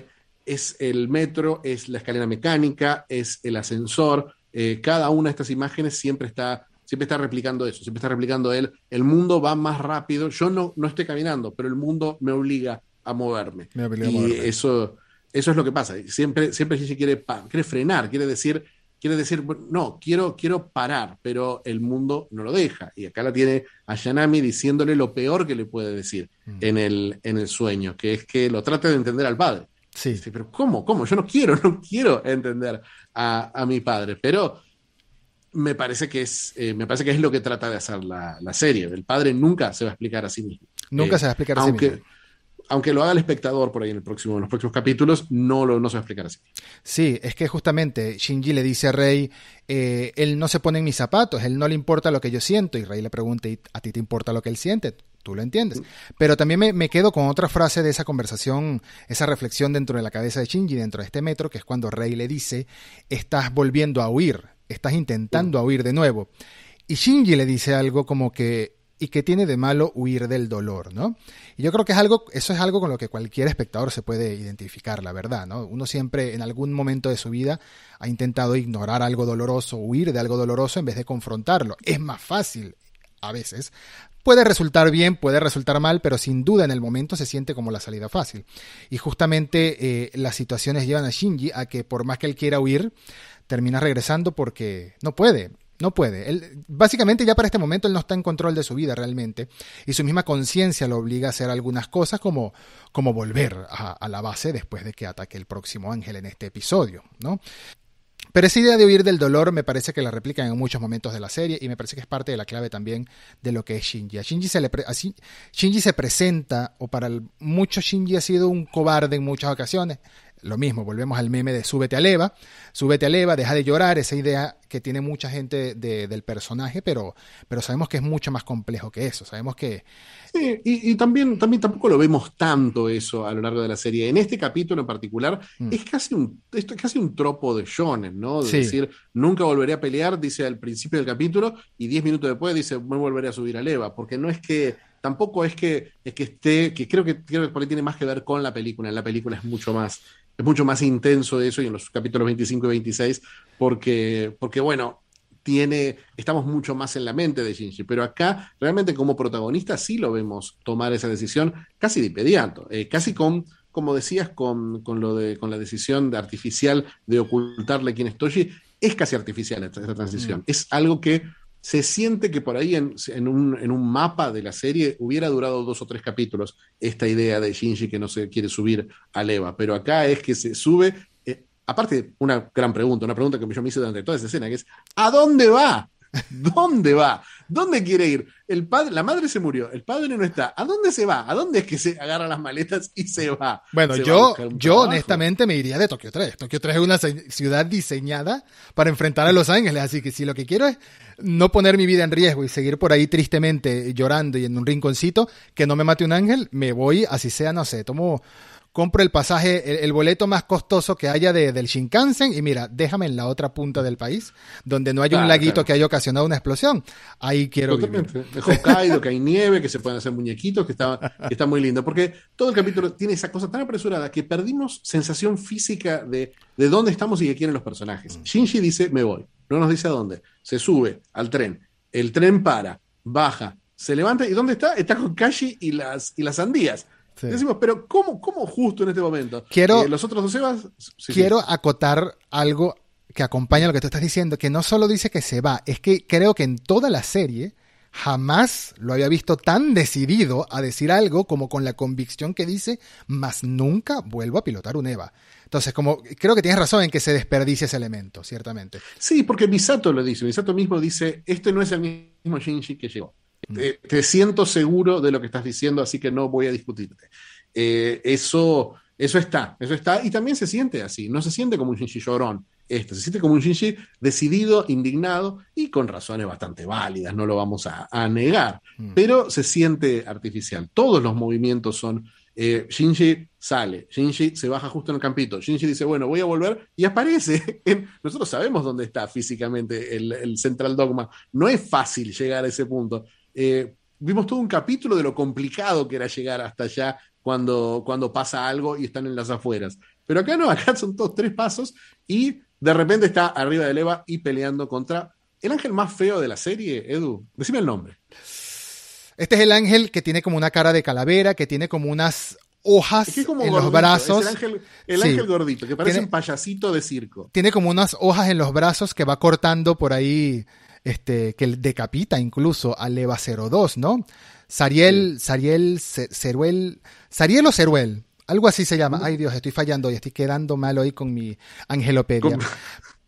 es el metro, es la escalera mecánica, es el ascensor. Eh, cada una de estas imágenes siempre está, siempre está replicando eso, siempre está replicando él. El mundo va más rápido. Yo no, no estoy caminando, pero el mundo me obliga a moverme. y eso, eso es lo que pasa. Siempre, siempre quiere, quiere frenar, quiere decir, quiere decir, no, quiero, quiero parar, pero el mundo no lo deja. Y acá la tiene a Yanami diciéndole lo peor que le puede decir mm. en, el, en el sueño, que es que lo trate de entender al padre. Sí. pero ¿cómo? ¿Cómo? Yo no quiero, no quiero entender a, mi padre. Pero me parece que es, eh, me parece que es lo que trata de hacer la, serie. El padre nunca se va a explicar a sí mismo. Nunca se va a explicar a aunque, sí mismo. Aunque lo haga el espectador por ahí en, el próximo, en los próximos capítulos, no, lo, no se va a explicar así. Sí, es que justamente Shinji le dice a Rey, eh, él no se pone en mis zapatos, él no le importa lo que yo siento. Y Rey le pregunta, ¿a ti te importa lo que él siente? tú lo entiendes. Pero también me, quedo con otra frase de esa conversación, esa reflexión dentro de la cabeza de Shinji, dentro de este metro, que es cuando Rey le dice, estás volviendo a huir, estás intentando a huir de nuevo. Y Shinji le dice algo como que y qué tiene de malo huir del dolor, ¿no? Y yo creo que es algo, eso es algo con lo que cualquier espectador se puede identificar, la verdad, ¿no? Uno siempre en algún momento de su vida ha intentado ignorar algo doloroso, huir de algo doloroso en vez de confrontarlo. Es más fácil, a veces. Puede resultar bien, puede resultar mal, pero sin duda en el momento se siente como la salida fácil. Y justamente eh, las situaciones llevan a Shinji a que por más que él quiera huir, termina regresando porque no puede. No puede. Él, básicamente ya para este momento él no está en control de su vida realmente y su misma conciencia lo obliga a hacer algunas cosas como, como volver a, a, la base después de que ataque el próximo ángel en este episodio, ¿no? Pero esa idea de huir del dolor me parece que la replican en muchos momentos de la serie y me parece que es parte de la clave también de lo que es Shinji. Shinji se, le a Shinji se presenta, o para el, muchos Shinji ha sido un cobarde en muchas ocasiones, lo mismo, volvemos al meme de súbete a leva, súbete a leva, deja de llorar, esa idea que tiene mucha gente de, del personaje, pero, pero sabemos que es mucho más complejo que eso, sabemos que... Sí, y, y, también, también tampoco lo vemos tanto eso a lo largo de la serie. En este capítulo en particular mm. es, casi un, es casi un tropo de shonen, ¿no? De sí. decir, nunca volveré a pelear, dice al principio del capítulo, y diez minutos después dice, me volveré a subir a leva, porque no es que tampoco es que, es que esté, que creo que, creo que por ahí tiene más que ver con la película, en la película es mucho más es mucho más intenso eso y en los capítulos 25 y 26, porque, porque bueno, tiene, estamos mucho más en la mente de Shinji, pero acá realmente como protagonista sí lo vemos tomar esa decisión casi de inmediato, eh, casi con, como decías, con, con, lo de, con la decisión de artificial de ocultarle quién es Toshi, es casi artificial esta, transición, mm. es algo que se siente que por ahí en, en, un, en, un, mapa de la serie hubiera durado dos o tres capítulos esta idea de Shinji que no se quiere subir a Leva, pero acá es que se sube, eh, aparte una gran pregunta, una pregunta que yo me hice durante toda esa escena, que es, ¿a dónde va? ¿Dónde va? ¿Dónde quiere ir? El padre, la madre se murió, el padre no está. ¿A dónde se va? ¿A dónde es que se agarra las maletas y se va? Bueno, ¿Se yo, va yo honestamente me iría de Tokio 3. Tokio 3 es una ciudad diseñada para enfrentar a Los Ángeles, así que si lo que quiero es no poner mi vida en riesgo y seguir por ahí tristemente llorando y en un rinconcito, que no me mate un ángel, me voy, así sea, no sé, tomo compro el pasaje, el, el, boleto más costoso que haya de, del Shinkansen y mira, déjame en la otra punta del país, donde no haya claro, un laguito claro. que haya ocasionado una explosión. Ahí quiero Totalmente. vivir. De Hokkaido, que hay nieve, que se pueden hacer muñequitos, que está, que está muy lindo. Porque todo el capítulo tiene esa cosa tan apresurada que perdimos sensación física de, de dónde estamos y qué quieren los personajes. Mm. Shinji dice, me voy. No nos dice a dónde. Se sube al tren. El tren para, baja, se levanta. ¿Y dónde está? Está con Kashi y las, y las sandías. Sí. Decimos, pero ¿cómo, ¿cómo justo en este momento? Quiero, eh, los otros dos Evas. Sí, quiero sí. acotar algo que acompaña lo que tú estás diciendo, que no solo dice que se va, es que creo que en toda la serie jamás lo había visto tan decidido a decir algo como con la convicción que dice, más nunca vuelvo a pilotar un EVA. Entonces, como creo que tienes razón en que se desperdicia ese elemento, ciertamente. Sí, porque Misato lo dice. Misato mismo dice, este no es el mismo Shinji que llegó. Te, te, siento seguro de lo que estás diciendo, así que no voy a discutirte. Eh, eso, eso está, eso está, y también se siente así, no se siente como un Shinji llorón, este, se siente como un Shinji decidido, indignado y con razones bastante válidas, no lo vamos a, a negar, mm. pero se siente artificial. Todos los movimientos son. Eh, Shinji sale, Shinji se baja justo en el campito, Shinji dice, bueno, voy a volver y aparece. Nosotros sabemos dónde está físicamente el, el Central Dogma, no es fácil llegar a ese punto, eh, vimos todo un capítulo de lo complicado que era llegar hasta allá cuando, cuando pasa algo y están en las afueras. Pero acá no, acá son todos tres pasos y de repente está arriba de Eva y peleando contra el ángel más feo de la serie, Edu. Decime el nombre. Este es el ángel que tiene como una cara de calavera, que tiene como unas hojas es que como en gordito, los brazos. el ángel, el sí. ángel gordito, que parece tiene, un payasito de circo. Tiene como unas hojas en los brazos que va cortando por ahí este, que decapita incluso al EVA 02, ¿no? Sariel, sí. Sariel, Ceruel, Sariel o Ceruel, algo así se llama. Ay Dios, estoy fallando y estoy quedando mal hoy con mi angelopedia. ¿Cómo?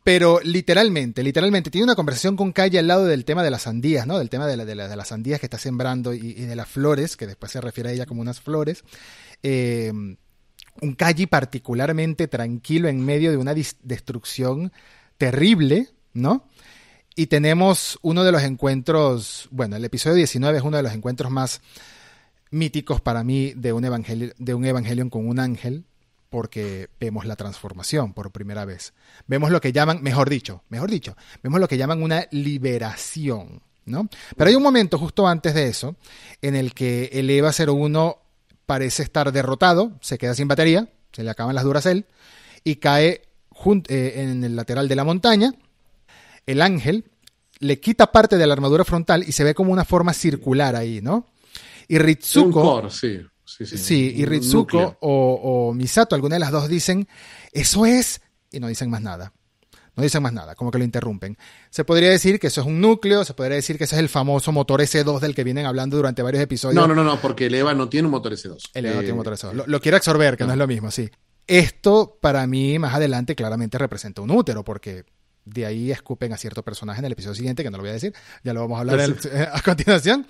Pero literalmente, literalmente, tiene una conversación con Calle al lado del tema de las sandías, ¿no? Del tema de, la, de, la, de las sandías que está sembrando y, y, de las flores, que después se refiere a ella como unas flores. Eh, un Calle particularmente tranquilo en medio de una destrucción terrible, ¿no? Y tenemos uno de los encuentros, bueno, el episodio 19 es uno de los encuentros más míticos para mí de un, evangelio, de un Evangelion con un ángel, porque vemos la transformación por primera vez. Vemos lo que llaman, mejor dicho, mejor dicho, vemos lo que llaman una liberación. ¿no? Pero hay un momento justo antes de eso en el que el EVA 01 parece estar derrotado, se queda sin batería, se le acaban las Duracell y cae eh, en el lateral de la montaña. El ángel le quita parte de la armadura frontal y se ve como una forma circular ahí, ¿no? Y Ritsuko. sí. Sí, sí, y Ritsuko o, o, Misato, alguna de las dos dicen, eso es, y no dicen más nada. No dicen más nada, como que lo interrumpen. Se podría decir que eso es un núcleo, se podría decir que ese es el famoso motor S2 del que vienen hablando durante varios episodios. No, no, no, no porque el EVA no tiene un motor S2. El EVA no tiene un motor S2. Lo, quiere absorber, que no. no es lo mismo, sí. Esto, para mí, más adelante, claramente representa un útero, porque de ahí escupen a cierto personaje en el episodio siguiente, que no lo voy a decir, ya lo vamos a hablar a continuación.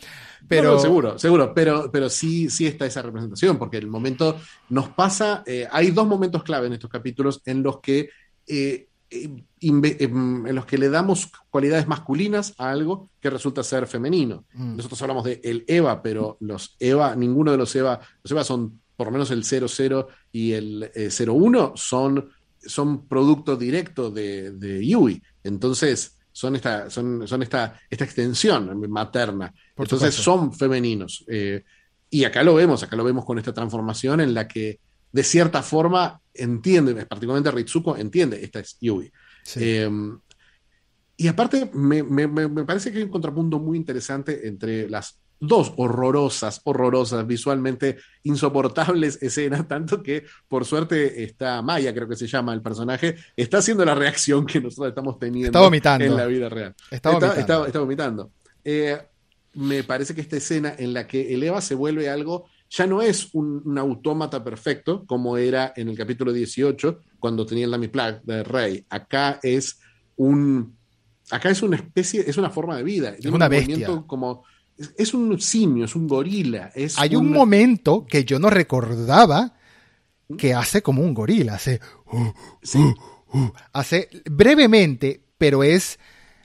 Pero... seguro, seguro, pero, pero sí, sí está esa representación, porque el momento nos pasa, eh, hay dos momentos clave en estos capítulos en los que... Eh, eh, en los que le damos cualidades masculinas a algo que resulta ser femenino. Mm. Nosotros hablamos de el Eva, pero los Eva, ninguno de los Eva, los Eva son por lo menos el 00 y el 01 son son producto directo de, de Yui. Entonces, son esta, son, son esta, esta extensión materna. Entonces, son femeninos. Eh, y acá lo vemos, acá lo vemos con esta transformación en la que, de cierta forma, entiende, particularmente Ritsuko, entiende, esta es Yui. Em, y aparte, me, me, me, parece que hay un contrapunto muy interesante entre las dos horrorosas, horrorosas, visualmente insoportables escenas, tanto que por suerte está Maya, creo que se llama el personaje, está haciendo la reacción que nosotros estamos teniendo en la vida real. Está, vomitando. Está, vomitando. Eh, me parece que esta escena en la que el Eva se vuelve algo, ya no es un, autómata perfecto, como era en el capítulo 18, cuando tenía el Dummy Plug de Rey. Acá es un... Acá es una especie, es una forma de vida. Es una bestia. Como, es un simio, es un gorila. Es Hay un... momento que yo no recordaba que hace como un gorila, hace, uh, uh, uh, hace brevemente, pero es,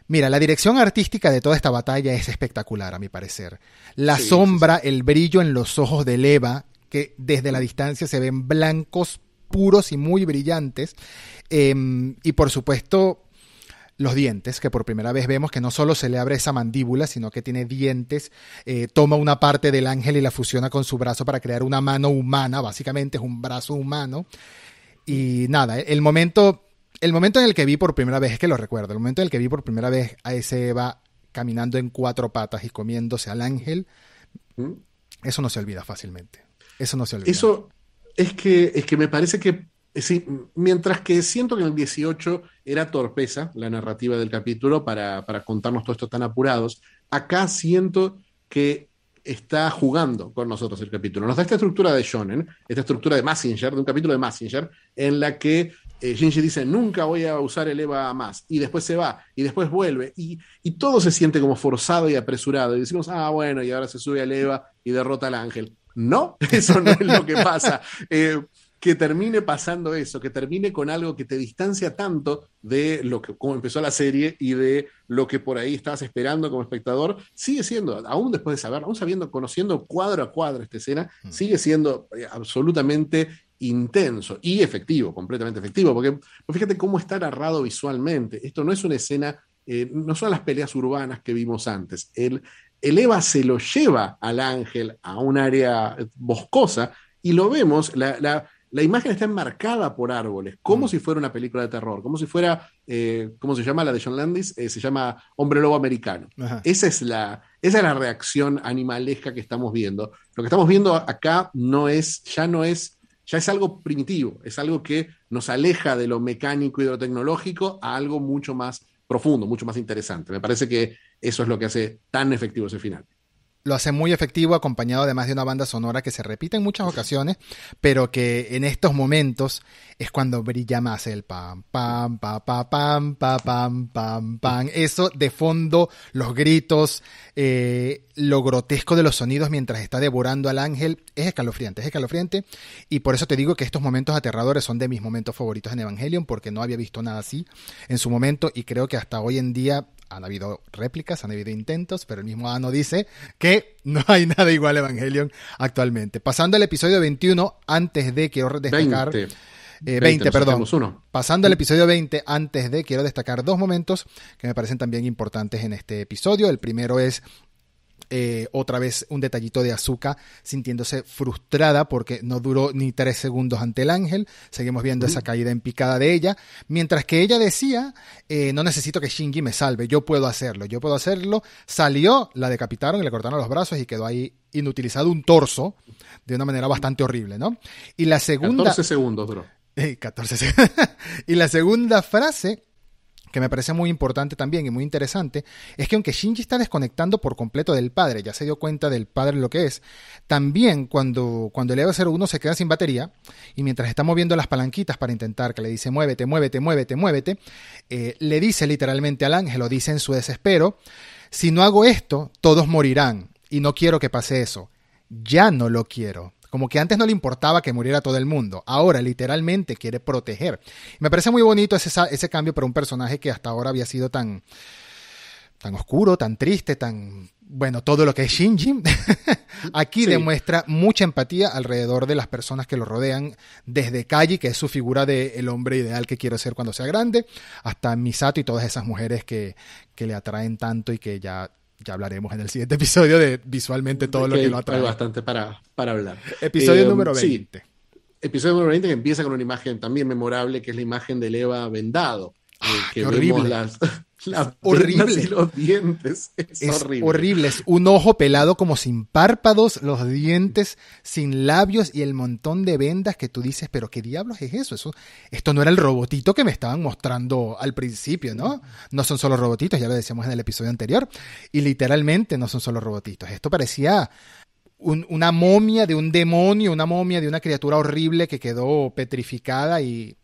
mira, la dirección artística de toda esta batalla es espectacular a mi parecer. La sombra, el brillo en los ojos de Leva, que desde la distancia se ven blancos, puros y muy brillantes, em, y por supuesto los dientes, que por primera vez vemos que no solo se le abre esa mandíbula, sino que tiene dientes, eh, toma una parte del ángel y la fusiona con su brazo para crear una mano humana, básicamente es un brazo humano. Y nada, el momento, el momento en el que vi por primera vez, es que lo recuerdo, el momento en el que vi por primera vez a ese Eva caminando en cuatro patas y comiéndose al ángel, ¿Mm? eso no se olvida fácilmente. Eso no se olvida. Eso es que, es que me parece que Sí, mientras que siento que en el 18 era torpeza la narrativa del capítulo para, contarnos todo esto tan apurados, acá siento que está jugando con nosotros el capítulo. Nos da esta estructura de Shonen, esta estructura de Massinger, de un capítulo de Massinger, en la que eh, dice, nunca voy a usar el EVA más, y después se va, y después vuelve, y, todo se siente como forzado y apresurado, y decimos, ah, bueno, y ahora se sube al EVA y derrota al ángel. No, eso no es lo que pasa. Eh, que termine pasando eso, que termine con algo que te distancia tanto de lo que como empezó la serie y de lo que por ahí estabas esperando como espectador, sigue siendo, aún después de saber, aún sabiendo, conociendo cuadro a cuadro esta escena, mm. sigue siendo eh, absolutamente intenso y efectivo, completamente efectivo, porque fíjate cómo está narrado visualmente. Esto no es una escena, eh, no son las peleas urbanas que vimos antes. El, el Eva se lo lleva al ángel a un área boscosa y lo vemos, la, la la imagen está enmarcada por árboles, como mm. si fuera una película de terror, como si fuera, eh, ¿cómo se llama la de John Landis? Eh, se llama Hombre Lobo Americano. Esa es, la, esa es la reacción animalesca que estamos viendo. Lo que estamos viendo acá no es, ya no es, ya es algo primitivo, es algo que nos aleja de lo mecánico y de lo tecnológico a algo mucho más profundo, mucho más interesante. Me parece que eso es lo que hace tan efectivo ese final lo hace muy efectivo, acompañado además de una banda sonora que se repite en muchas ocasiones, pero que en estos momentos es cuando brilla más el pam, pam, pa, pa, pam, pa, pam, pam, pam. Eso de fondo, los gritos, eh, lo grotesco de los sonidos mientras está devorando al ángel, es escalofriante, es escalofriante. Y por eso te digo que estos momentos aterradores son de mis momentos favoritos en Evangelion, porque no había visto nada así en su momento y creo que hasta hoy en día han habido réplicas, han habido intentos, pero el mismo Ano dice que no hay nada igual a Evangelion actualmente. Pasando al episodio 21, antes de quiero destacar. 20, 20 perdón. Uno. Pasando al episodio 20, antes de, quiero destacar dos momentos que me parecen también importantes en este episodio. El primero es eh, otra vez un detallito de Azuka sintiéndose frustrada porque no duró ni tres segundos ante el ángel. Seguimos viendo esa caída en picada de ella. Mientras que ella decía, eh, no necesito que Shinji me salve, yo puedo hacerlo, yo puedo hacerlo. Salió, la decapitaron y le cortaron los brazos y quedó ahí inutilizado un torso de una manera bastante horrible, ¿no? Y la segunda... 14 segundos, bro. 14 y la segunda frase que me parece muy importante también y muy interesante, es que aunque Shinji está desconectando por completo del padre, ya se dio cuenta del padre lo que es, también cuando, cuando el EVA 01 se queda sin batería, y mientras está moviendo las palanquitas para intentar que le dice muévete, muévete, muévete, muévete, eh, le dice literalmente al ángel, lo dice en su desespero, si no hago esto, todos morirán, y no quiero que pase eso. Ya no lo quiero. Como que antes no le importaba que muriera todo el mundo, ahora literalmente quiere proteger. Me parece muy bonito ese, ese cambio para un personaje que hasta ahora había sido tan, tan oscuro, tan triste, tan, bueno, todo lo que es Shinji. Aquí demuestra mucha empatía alrededor de las personas que lo rodean, desde Kaji, que es su figura de el hombre ideal que quiero ser cuando sea grande, hasta Misato y todas esas mujeres que, que le atraen tanto y que ya ya hablaremos en el siguiente episodio de visualmente todo lo que lo atrae. Hay bastante para, para hablar. Episodio eh, número 20. Episodio número 20 que empieza con una imagen también memorable, que es la imagen de Eva vendado. Eh, ah, que horrible. las, horrible. los dientes. Es, horrible. Es un ojo pelado como sin párpados, los dientes sin labios y el montón de vendas que tú dices, pero ¿qué diablos es eso? eso? Esto no era el robotito que me estaban mostrando al principio, ¿no? No son solo robotitos, ya lo decíamos en el episodio anterior. Y literalmente no son solo robotitos. Esto parecía una momia de un demonio, una momia de una criatura horrible que quedó petrificada y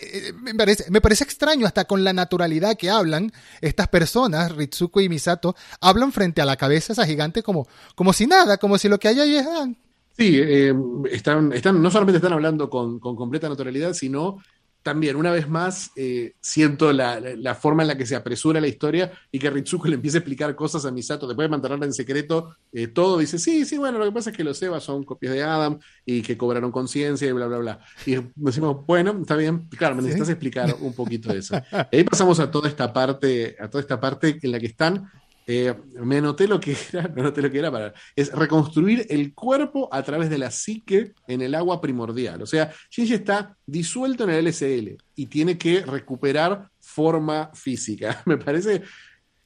eh, me, parece, me parece extraño hasta con la naturalidad que hablan estas personas, Ritsuko y Misato, hablan frente a la cabeza esa gigante como, como si nada, como si lo que hay ahí es... Ah. Sí, eh, están, están, no solamente están hablando con, con completa naturalidad, sino también, una vez más, eh, siento la, forma en la que se apresura la historia y que Ritsuko le empieza a explicar cosas a Misato, después de mantenerla en secreto, eh, todo dice, sí, sí, bueno, lo que pasa es que los Evas son copias de Adam y que cobraron conciencia y bla, bla, bla. Y decimos, bueno, está bien, claro, me necesitas explicar un poquito de eso. Y ahí pasamos a toda esta parte, a toda esta parte en la que están eh, me noté lo que era, me noté lo que era para. Es reconstruir el cuerpo a través de la psique en el agua primordial. O sea, Shinji está disuelto en el LSL y tiene que recuperar forma física. Me parece.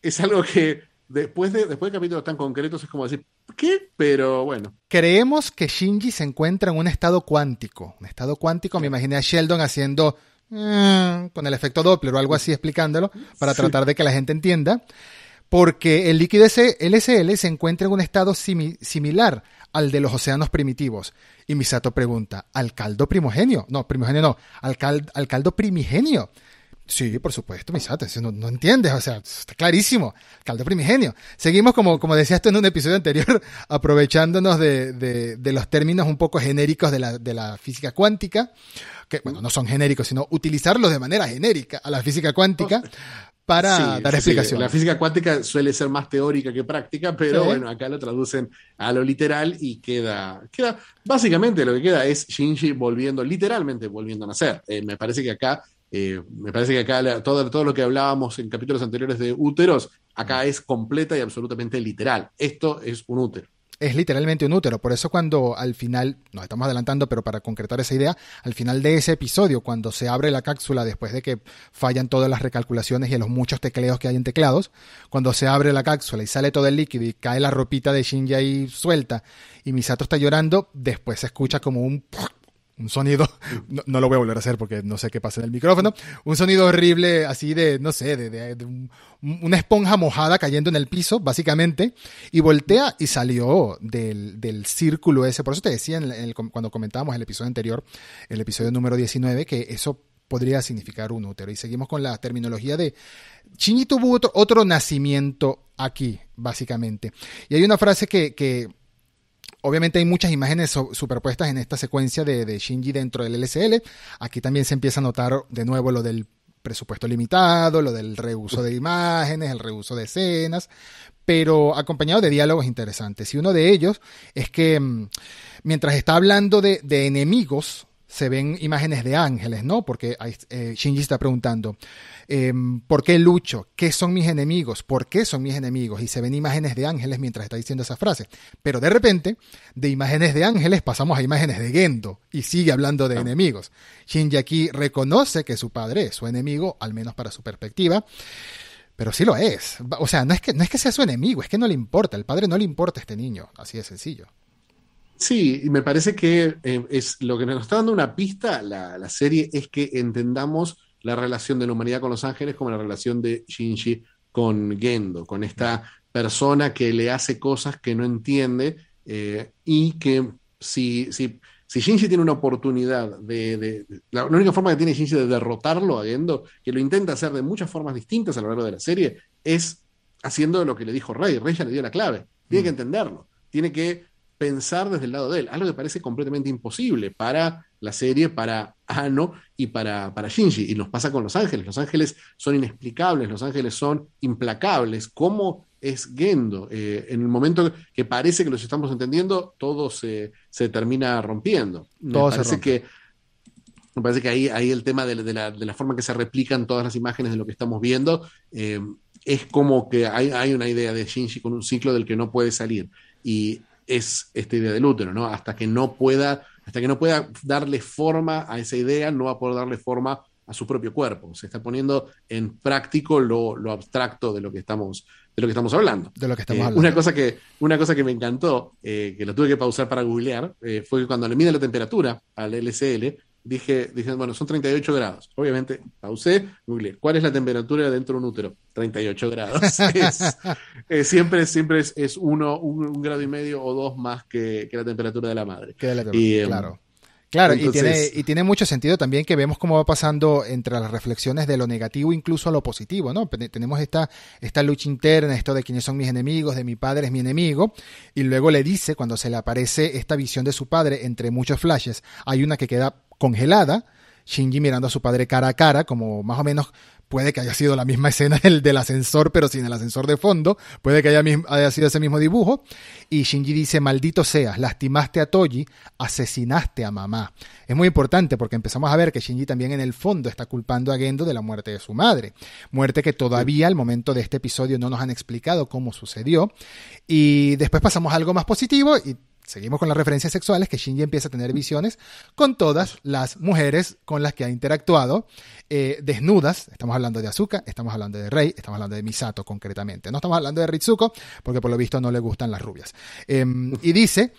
Es algo que después de, después de capítulos tan concretos es como decir, ¿qué? Pero bueno. Creemos que Shinji se encuentra en un estado cuántico. Un estado cuántico, me imaginé a Sheldon haciendo. Mm, con el efecto Doppler o algo así explicándolo para tratar de que la gente entienda porque el líquido LSL se encuentra en un estado similar al de los océanos primitivos. Y Misato pregunta, ¿al caldo primogenio? No, primogenio no, al, caldo primigenio. Sí, por supuesto, Misato, no, no entiendes, o sea, está clarísimo, caldo primigenio. Seguimos, como, como decías tú en un episodio anterior, aprovechándonos de, de, los términos un poco genéricos de la, de la física cuántica, que, bueno, no son genéricos, sino utilizarlos de manera genérica a la física cuántica para dar explicación. La física cuántica suele ser más teórica que práctica, pero bueno, acá lo traducen a lo literal y queda, queda, básicamente lo que queda es Shinji volviendo, literalmente volviendo a nacer. Eh, me parece que acá, eh, me parece que acá todo, todo lo que hablábamos en capítulos anteriores de úteros, acá es completa y absolutamente literal. Esto es un útero es literalmente un útero. Por eso cuando al final, nos estamos adelantando, pero para concretar esa idea, al final de ese episodio, cuando se abre la cápsula después de que fallan todas las recalculaciones y los muchos tecleos que hay en teclados, cuando se abre la cápsula y sale todo el líquido y cae la ropita de Shinji ahí suelta y Misato está llorando, después se escucha como un un sonido, no, lo voy a volver a hacer porque no sé qué pasa en el micrófono, un sonido horrible así de, no sé, de, una esponja mojada cayendo en el piso, básicamente, y voltea y salió del, del círculo ese. Por eso te decía cuando comentábamos el episodio anterior, el episodio número 19, que eso podría significar un útero. Y seguimos con la terminología de Shinji tuvo otro, otro nacimiento aquí, básicamente. Y hay una frase que, que Obviamente hay muchas imágenes superpuestas en esta secuencia de, Shinji dentro del LSL. Aquí también se empieza a notar de nuevo lo del presupuesto limitado, lo del reuso de imágenes, el reuso de escenas, pero acompañado de diálogos interesantes. Y uno de ellos es que mm, mientras está hablando de, enemigos, se ven imágenes de ángeles, ¿no? Porque eh, Shinji está preguntando, em, ¿por qué lucho? ¿Qué son mis enemigos? ¿Por qué son mis enemigos? Y se ven imágenes de ángeles mientras está diciendo esa frase. Pero de repente, de imágenes de ángeles pasamos a imágenes de Gendo y sigue hablando de enemigos. Shinji aquí reconoce que su padre es su enemigo, al menos para su perspectiva. Pero sí lo es. O sea, no es que, no es que sea su enemigo, es que no le importa. El padre no le importa a este niño. Así de sencillo. Sí, y me parece que eh, es lo que nos está dando una pista la, serie es que entendamos la relación de la humanidad con los ángeles como la relación de Shinji con Gendo, con esta persona que le hace cosas que no entiende eh, y que si, si, si, Shinji tiene una oportunidad de, la, única forma que tiene Shinji de derrotarlo a Gendo, que lo intenta hacer de muchas formas distintas a lo largo de la serie, es haciendo lo que le dijo Rey. Rey ya le dio la clave. Tiene que mm. entenderlo. Tiene que pensar desde el lado de él, algo que parece completamente imposible para la serie, para Ano y para, para Shinji. Y nos pasa con Los Ángeles. Los Ángeles son inexplicables, Los Ángeles son implacables. ¿Cómo es Gendo? Eh, en el momento que parece que los estamos entendiendo, todo se, termina rompiendo. Me parece que me parece que ahí, ahí el tema de, la, de, la, forma que se replican todas las imágenes de lo que estamos viendo eh, es como que hay, hay, una idea de Shinji con un ciclo del que no puede salir. Y es esta idea del útero, ¿no? Hasta que no pueda, hasta que no pueda darle forma a esa idea, no va a poder darle forma a su propio cuerpo. Se está poniendo en práctico lo, abstracto de lo que estamos, de lo que estamos hablando. De lo que estamos eh, hablando. Una cosa que, una cosa que me encantó, eh, que lo tuve que pausar para googlear, eh, fue que cuando le mide la temperatura al LCL, dije, dije, bueno, son 38 grados. Obviamente, pausé, googleé, ¿cuál es la temperatura dentro de un útero? 38 grados. siempre siempre es, uno, un, grado y medio o dos más que, la temperatura de la madre. y, em, claro. Claro, y, tiene, y tiene mucho sentido también que vemos cómo va pasando entre las reflexiones de lo negativo incluso a lo positivo, ¿no? Tenemos esta, esta lucha interna, esto de quiénes son mis enemigos, de mi padre es mi enemigo, y luego le dice, cuando se le aparece esta visión de su padre entre muchos flashes, hay una que queda congelada, Shinji mirando a su padre cara a cara, como más o menos puede que haya sido la misma escena del, ascensor, pero sin el ascensor de fondo, puede que haya, haya, sido ese mismo dibujo, y Shinji dice, maldito seas, lastimaste a Toji, asesinaste a mamá. Es muy importante porque empezamos a ver que Shinji también en el fondo está culpando a Gendo de la muerte de su madre, muerte que todavía al momento de este episodio no nos han explicado cómo sucedió, y después pasamos a algo más positivo y seguimos con las referencias sexuales, que Shinji empieza a tener visiones con todas las mujeres con las que ha interactuado, eh, desnudas, estamos hablando de Asuka, estamos hablando de Rei, estamos hablando de Misato concretamente, no estamos hablando de Ritsuko, porque por lo visto no le gustan las rubias. Em, y dice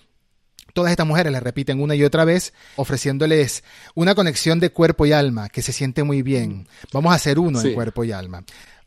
Todas estas mujeres le repiten una y otra vez, ofreciéndoles una conexión de cuerpo y alma, que se siente muy bien. Vamos a hacer uno en cuerpo y alma.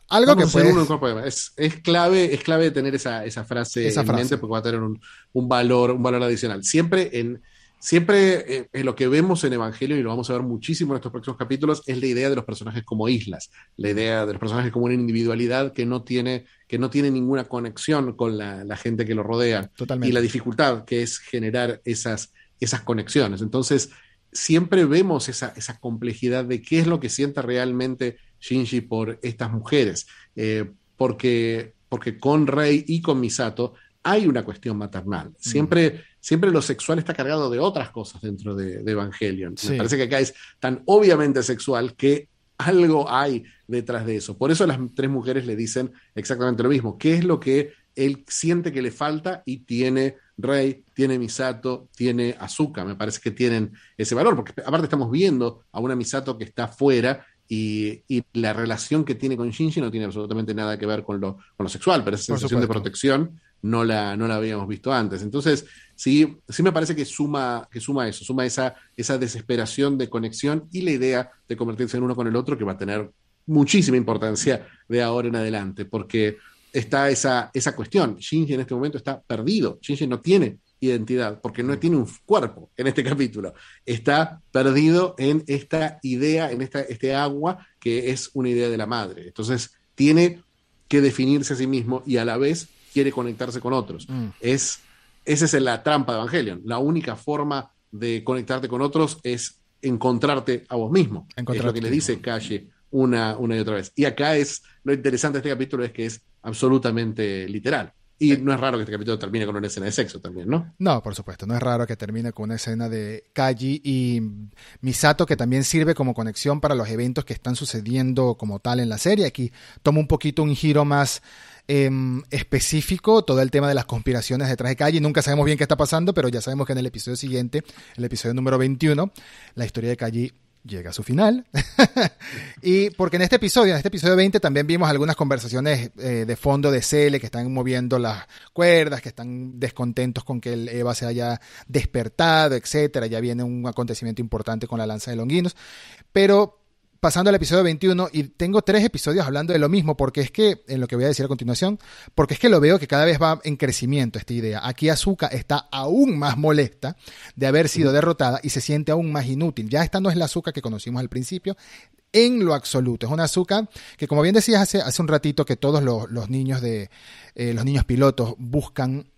Algo que puede... es, es, clave, es clave tener esa, esa frase en mente porque va a tener un, un, valor, un valor adicional. Siempre en, siempre eh, en lo que vemos en Evangelio, y lo vamos a ver muchísimo en estos próximos capítulos, es la idea de los personajes como islas, la idea de los personajes como una individualidad que no tiene, que no tiene ninguna conexión con la, la gente que lo rodea. Totalmente. Y la dificultad que es generar esas, esas conexiones. Entonces, siempre vemos esa, esa complejidad de qué es lo que siente realmente Shinji por estas mujeres, eh, porque, porque con Rei y con Misato hay una cuestión maternal. Mm. Siempre, siempre lo sexual está cargado de otras cosas dentro de, Evangelion. Me parece que acá es tan obviamente sexual que algo hay detrás de eso. Por eso las tres mujeres le dicen exactamente lo mismo. ¿Qué es lo que él siente que le falta y tiene Rey, tiene Misato, tiene Azuka? Me parece que tienen ese valor, porque aparte estamos viendo a una Misato que está fuera y, la relación que tiene con Shinji no tiene absolutamente nada que ver con lo, con lo sexual, pero esa sensación de protección no la, no la habíamos visto antes. Entonces, sí, sí me parece que suma, que suma eso, suma esa, esa desesperación de conexión y la idea de convertirse en uno con el otro que va a tener muchísima importancia de ahora en adelante, porque está esa, esa cuestión. Shinji en este momento está perdido. Shinji no tiene identidad, porque no tiene un cuerpo en este capítulo. Está perdido en esta idea, en esta, este agua que es una idea de la madre. Entonces, tiene que definirse a sí mismo y a la vez quiere conectarse con otros. Mm. Es, esa es la trampa de Evangelion. La única forma de conectarte con otros es encontrarte a vos mismo. es lo que le dice Calle una, una y otra vez. Y acá es, lo interesante de este capítulo es que es absolutamente literal Y no es raro que este capítulo termine con una escena de sexo también, ¿no? No, por supuesto, no es raro que termine con una escena de Kaji y Misato que también sirve como conexión para los eventos que están sucediendo como tal en la serie. Aquí toma un poquito un giro más em, específico, todo el tema de las conspiraciones detrás de Kaji. Nunca sabemos bien qué está pasando, pero ya sabemos que en el episodio siguiente, el episodio número 21, la historia de Kaji llega a su final. y porque en este episodio, en este episodio 20, también vimos algunas conversaciones eh, de fondo de Cele que están moviendo las cuerdas, que están descontentos con que el Eva se haya despertado, etcétera. Ya viene un acontecimiento importante con la lanza de Longinos. Pero pasando al episodio 21 y tengo tres episodios hablando de lo mismo porque es que, en lo que voy a decir a continuación, porque es que lo veo que cada vez va en crecimiento esta idea. Aquí Azuka está aún más molesta de haber sido derrotada y se siente aún más inútil. Ya esta no es la Azuka que conocimos al principio, en lo absoluto. Es una Azuka que, como bien decías hace, hace un ratito, que todos los, niños de eh, los niños pilotos buscan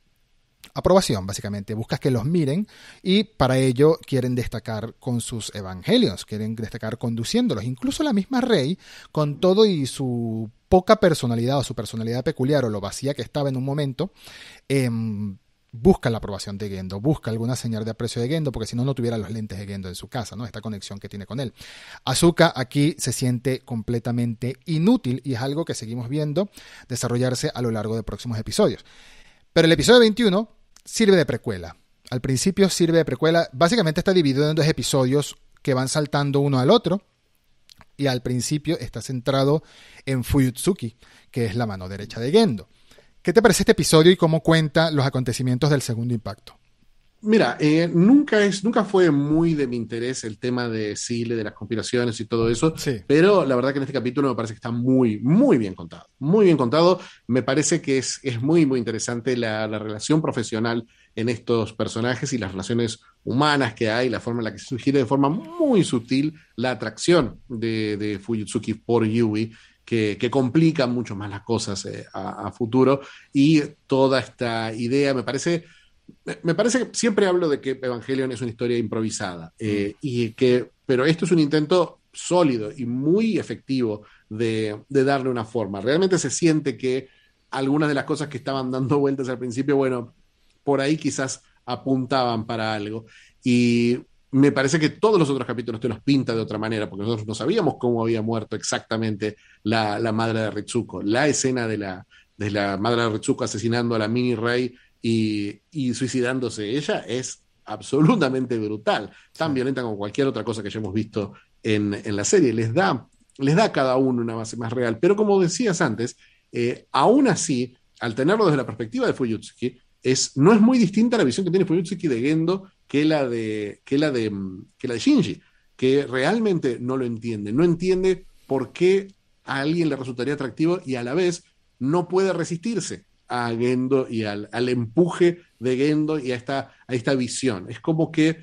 aprobación, básicamente. Buscas que los miren y para ello quieren destacar con sus evangelios, quieren destacar conduciéndolos. Incluso la misma Rey, con todo y su poca personalidad o su personalidad peculiar o lo vacía que estaba en un momento, em, busca la aprobación de Gendo, busca alguna señal de aprecio de Gendo, porque si no, no tuviera los lentes de Gendo en su casa, ¿no? Esta conexión que tiene con él. Azuka aquí se siente completamente inútil y es algo que seguimos viendo desarrollarse a lo largo de próximos episodios. Pero el episodio 21 sirve de precuela. Al principio sirve de precuela. Básicamente está dividido en dos episodios que van saltando uno al otro. Y al principio está centrado en Fuyutsuki, que es la mano derecha de Gendo. ¿Qué te parece este episodio y cómo cuenta los acontecimientos del segundo impacto? Mira, eh, nunca, es, nunca fue muy de mi interés el tema de Sile, de las conspiraciones y todo eso, pero la verdad que en este capítulo me parece que está muy, muy bien contado. Muy bien contado. Me parece que es, es muy, muy interesante la, relación profesional en estos personajes y las relaciones humanas que hay, la forma en la que se sugiere de forma muy sutil la atracción de, de Fuyutsuki por Yui. Que, que, complica mucho más las cosas eh, a, a futuro y toda esta idea me parece me parece que siempre hablo de que Evangelion es una historia improvisada, eh, y que, pero esto es un intento sólido y muy efectivo de, darle una forma. Realmente se siente que algunas de las cosas que estaban dando vueltas al principio, bueno, por ahí quizás apuntaban para algo. Y me parece que todos los otros capítulos te los pinta de otra manera, porque nosotros no sabíamos cómo había muerto exactamente la, madre de Ritsuko. La escena de la, de la madre de Ritsuko asesinando a la mini rey y, suicidándose ella es absolutamente brutal, tan violenta como cualquier otra cosa que hayamos visto en, la serie. Les da, les da a cada uno una base más real. Pero como decías antes, eh, aún así, al tenerlo desde la perspectiva de Fuyutsuki, es, no es muy distinta la visión que tiene Fuyutsuki de Gendo que la de, que la de, que la de Shinji, que realmente no lo entiende, no entiende por qué a alguien le resultaría atractivo y a la vez no puede resistirse a Gendo y al, empuje de Gendo y a esta, a esta visión. Es como que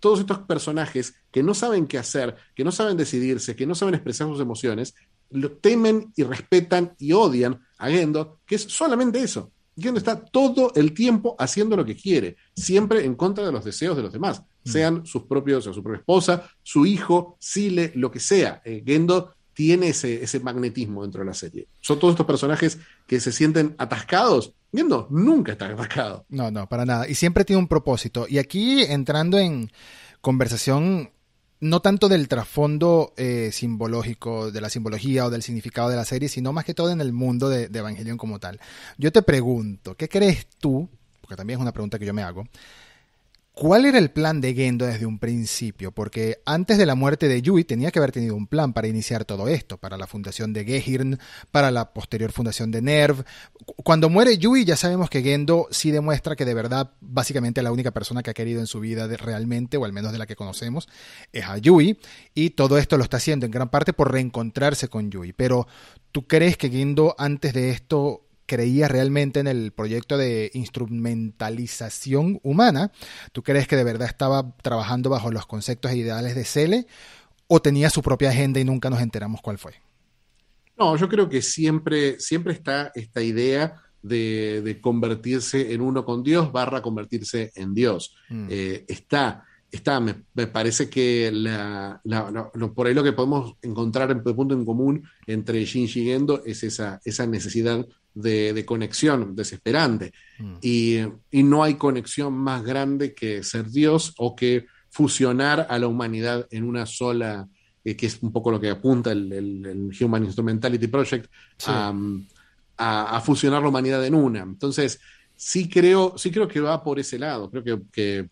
todos estos personajes que no saben qué hacer, que no saben decidirse, que no saben expresar sus emociones, lo temen y respetan y odian a Gendo, que es solamente eso. Gendo está todo el tiempo haciendo lo que quiere, siempre en contra de los deseos de los demás, mm. sean sus propios, su propia esposa, su hijo, Sile, lo que sea. Eh, Gendo tiene ese, ese magnetismo dentro de la serie. Son todos estos personajes que se sienten atascados. Viendo, nunca está atascado. No, no, para nada. Y siempre tiene un propósito. Y aquí entrando en conversación no tanto del trasfondo eh, simbológico, de la simbología o del significado de la serie, sino más que todo en el mundo de, de Evangelion como tal. Yo te pregunto, ¿qué crees tú? Porque también es una pregunta que yo me hago. ¿Cuál era el plan de Gendo desde un principio? Porque antes de la muerte de Yui tenía que haber tenido un plan para iniciar todo esto, para la fundación de Gehirn, para la posterior fundación de Nerv. Cuando muere Yui ya sabemos que Gendo sí demuestra que de verdad básicamente la única persona que ha querido en su vida realmente, o al menos de la que conocemos, es a Yui, y todo esto lo está haciendo en gran parte por reencontrarse con Yui. Pero ¿tú crees que Gendo antes de esto creías realmente en el proyecto de instrumentalización humana? ¿Tú crees que de verdad estaba trabajando bajo los conceptos e ideales de Cele o tenía su propia agenda y nunca nos enteramos cuál fue? No, yo creo que siempre, siempre está esta idea de, convertirse en uno con Dios barra convertirse en Dios. Mm. Eh, está está, me, parece que la, por ahí lo que podemos encontrar en punto en común entre Shinji y Gendo es esa, esa necesidad de, conexión desesperante. Mm. Y, no hay conexión más grande que ser Dios o que fusionar a la humanidad en una sola, eh, que es un poco lo que apunta el, Human Instrumentality Project, a, fusionar la humanidad en una. Entonces, sí creo, sí creo que va por ese lado. Creo que,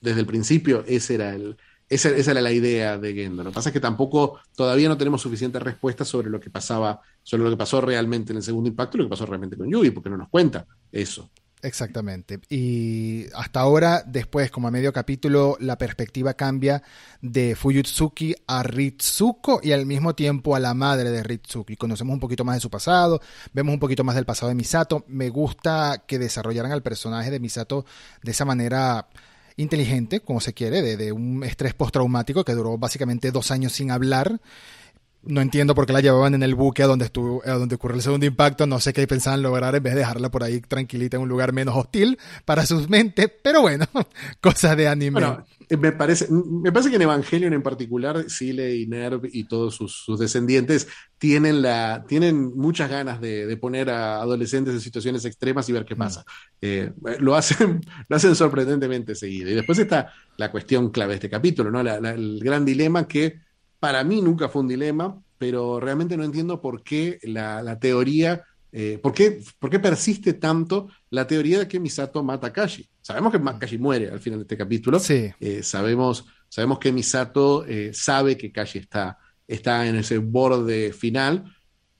desde el principio ese era el, esa, era la idea de Gendo. Lo que pasa es que tampoco todavía no tenemos suficiente respuesta sobre lo que pasaba, sobre lo que pasó realmente en el segundo impacto y lo que pasó realmente con Yui, porque no nos cuenta eso. Exactamente. Y hasta ahora, después, como a medio capítulo, la perspectiva cambia de Fuyutsuki a Ritsuko y al mismo tiempo a la madre de Ritsuki. Conocemos un poquito más de su pasado, vemos un poquito más del pasado de Misato. Me gusta que desarrollaran al personaje de Misato de esa manera inteligente, como se quiere, de, de un estrés postraumático que duró básicamente dos años sin hablar no entiendo por qué la llevaban en el buque a donde estuvo, a donde ocurrió el segundo impacto. No sé qué pensaban lograr en vez de dejarla por ahí tranquilita en un lugar menos hostil para sus mentes. Pero bueno, cosas de anime. Me parece, me parece que en Evangelion en particular, Sile y Nerv y todos sus, descendientes tienen, la, tienen muchas ganas de, poner a adolescentes en situaciones extremas y ver qué mm. pasa. Eh, lo, hacen, lo hacen sorprendentemente seguido. Y después está la cuestión clave de este capítulo, ¿no? el gran dilema que para mí nunca fue un dilema, pero realmente no entiendo por qué la, teoría, eh, por, qué, por, qué, persiste tanto la teoría de que Misato mata a Kashi. Sabemos que Kashi muere al final de este capítulo. Sí. Eh, sabemos, sabemos que Misato eh, sabe que Kashi está, está en ese borde final,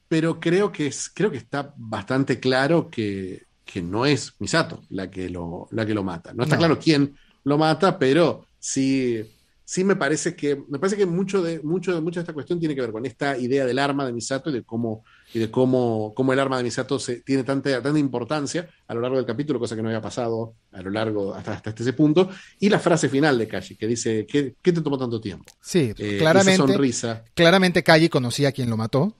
pero creo que, es, creo que está bastante claro que, que no es Misato la que lo, la que lo mata. No está claro quién lo mata, pero sí sí me parece que, me parece que mucho de, mucho, de, mucha de esta cuestión tiene que ver con esta idea del arma de Misato y de cómo, y de cómo, cómo el arma de Misato se, tiene tanta, tanta importancia a lo largo del capítulo, cosa que no había pasado a lo largo hasta, hasta ese punto. Y la frase final de Kaji, que dice, ¿qué, qué te tomó tanto tiempo? Sí, eh, claramente. sonrisa. Claramente Kaji conocía a quien lo mató.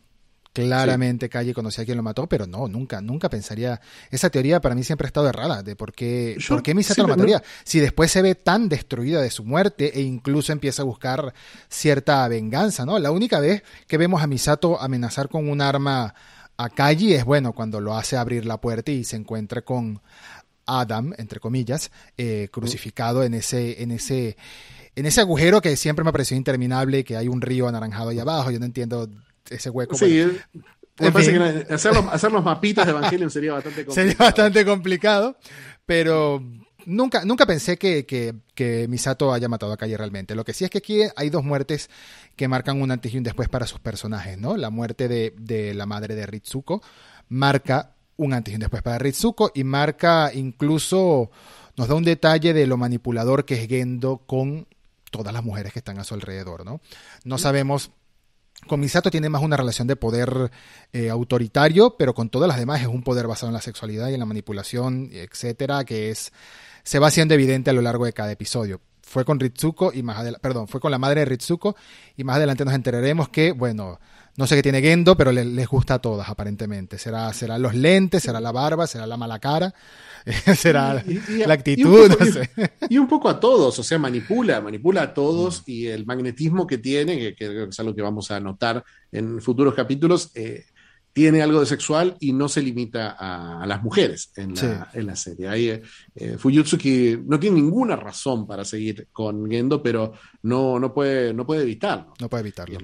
Claramente Calle conocía a quien lo mató, pero no, nunca, nunca pensaría. Esa teoría para mí siempre ha estado errada, de por qué, por qué Misato lo mataría. Si después se ve tan destruida de su muerte e incluso empieza a buscar cierta venganza, ¿no? La única vez que vemos a Misato amenazar con un arma a Calle es, bueno, cuando lo hace abrir la puerta y se encuentra con Adam, entre comillas, eh, crucificado en ese, en ese, en ese agujero que siempre me pareció interminable, que hay un río anaranjado ahí abajo. Yo no entiendo ese hueco. Sí, me parece que hacer los, mapitas de Evangelion sería bastante complicado. Sería bastante complicado, pero nunca, nunca pensé que, que, Misato haya matado a Calle realmente. Lo que sí es que aquí hay dos muertes que marcan un antes y un después para sus personajes, ¿no? La muerte de, de la madre de Ritsuko marca un antes y un después para Ritsuko y marca incluso, nos da un detalle de lo manipulador que es Gendo con todas las mujeres que están a su alrededor, ¿no? No sabemos con Misato tiene más una relación de poder eh, autoritario, pero con todas las demás es un poder basado en la sexualidad y en la manipulación, etcétera, que es se va haciendo evidente a lo largo de cada episodio. Fue con Ritsuko y más adelante, perdón, fue con la madre de Ritsuko y más adelante nos enteraremos que, bueno, no sé qué tiene Gendo, pero les gusta a todas aparentemente. Será, será los lentes, será la barba, será la mala cara, será la actitud, y un, poco, a todos, o sea, manipula, manipula a todos mm. y el magnetismo que tiene, que, es algo que vamos a notar en futuros capítulos, eh, tiene algo de sexual y no se limita a, las mujeres en la, serie. Ahí, eh, eh, Fuyutsuki no tiene ninguna razón para seguir con Gendo, pero no, no, puede, no puede evitarlo. No puede evitarlo.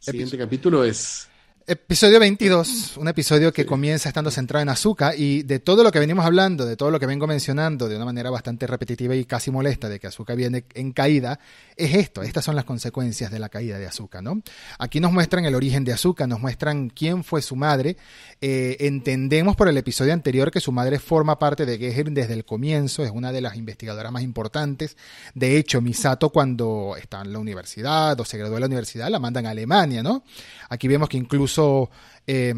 Siguiente capítulo es Episodio 22, un episodio que comienza estando centrado en Azuka y de todo lo que venimos hablando, de todo lo que vengo mencionando de una manera bastante repetitiva y casi molesta de que Azuka viene en caída, es esto, estas son las consecuencias de la caída de Azuka, ¿no? Aquí nos muestran el origen de Azuka, nos muestran quién fue su madre, eh, entendemos por el episodio anterior que su madre forma parte de Geher desde el comienzo, es una de las investigadoras más importantes, de hecho Misato cuando está en la universidad o se graduó de la universidad la mandan a Alemania, ¿no? Aquí vemos que incluso eh,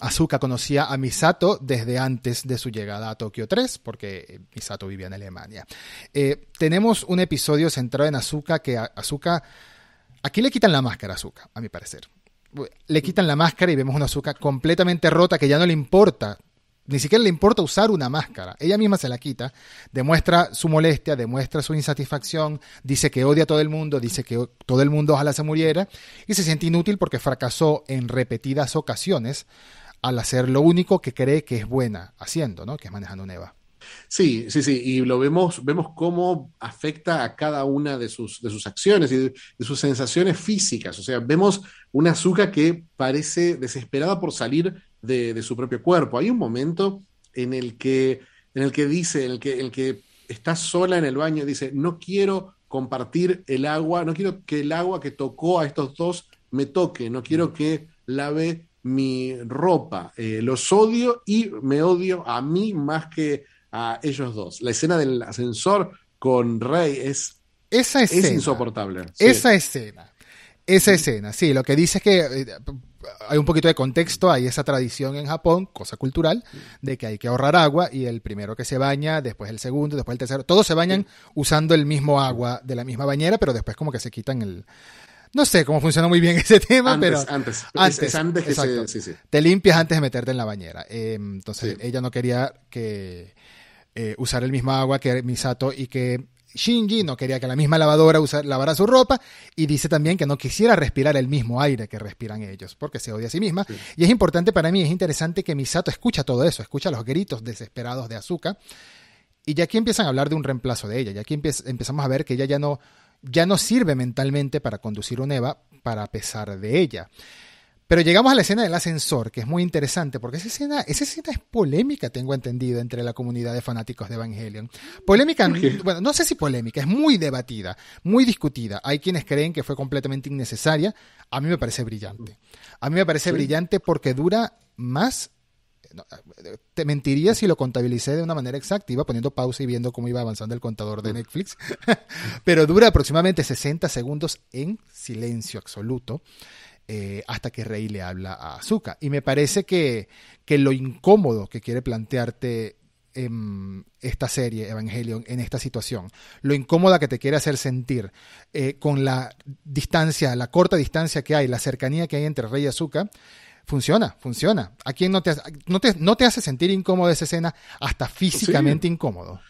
Asuka conocía a Misato desde antes de su llegada a Tokio 3, porque Misato vivía en Alemania. Eh, tenemos un episodio centrado en Asuka que Asuka... Aquí le quitan la máscara a Asuka, a mi parecer. Le quitan la máscara y vemos una Asuka completamente rota que ya no le importa ni siquiera le importa usar una máscara. Ella misma se la quita, demuestra su molestia, demuestra su insatisfacción, dice que odia a todo el mundo, dice que todo el mundo ojalá se muriera y se siente inútil porque fracasó en repetidas ocasiones al hacer lo único que cree que es buena haciendo, ¿no? Que es manejando un Eva. Sí, sí, sí, y lo vemos, vemos cómo afecta a cada una de sus, de sus acciones y de, sus sensaciones físicas. O sea, vemos una azúcar que parece desesperada por salir de, su propio cuerpo. Hay un momento en el que, en el que dice, en el que, el que está sola en el baño, dice, no quiero compartir el agua, no quiero que el agua que tocó a estos dos me toque, no quiero que lave mi ropa, eh, los odio y me odio a mí más que a ellos dos. La escena del ascensor con Rey es, esa escena, es insoportable. Esa escena. Esa escena, sí, lo que dice es que eh, hay un poquito de contexto, hay esa tradición en Japón, cosa cultural, de que hay que ahorrar agua y el primero que se baña, después el segundo, después el tercero, todos se bañan usando el mismo agua de la misma bañera, pero después como que se quitan el... No sé cómo funciona muy bien ese tema, pero... Antes, antes. antes que se, sí, sí. Te limpias antes de meterte en la bañera. Eh, entonces ella no quería que eh, usar el mismo agua que Misato y que Shinji no quería que la misma lavadora lavara su ropa y dice también que no quisiera respirar el mismo aire que respiran ellos porque se odia a sí misma. Y es importante para mí, es interesante que Misato escucha todo eso, escucha los gritos desesperados de Azuka y ya aquí empiezan a hablar de un reemplazo de ella, ya aquí empezamos a ver que ella ya no, ya no sirve mentalmente para conducir un Eva para pesar de ella. Pero llegamos a la escena del ascensor, que es muy interesante, porque esa escena, esa escena es polémica, tengo entendido, entre la comunidad de fanáticos de Evangelion. Polémica, bueno, no sé si polémica, es muy debatida, muy discutida. Hay quienes creen que fue completamente innecesaria. A mí me parece brillante. A mí me parece brillante porque dura más te mentiría si lo contabilicé de una manera exacta, iba poniendo pausa y viendo cómo iba avanzando el contador de Netflix, pero dura aproximadamente 60 segundos en silencio absoluto. Eh, hasta que Rey le habla a Azuka. Y me parece que, que lo incómodo que quiere plantearte en esta serie, Evangelion, en esta situación, lo incómoda que te quiere hacer sentir eh, con la distancia, la corta distancia que hay, la cercanía que hay entre Rey y Azuka, funciona, funciona. ¿A quién no te, no te, no te hace sentir incómodo esa escena, hasta físicamente incómodo?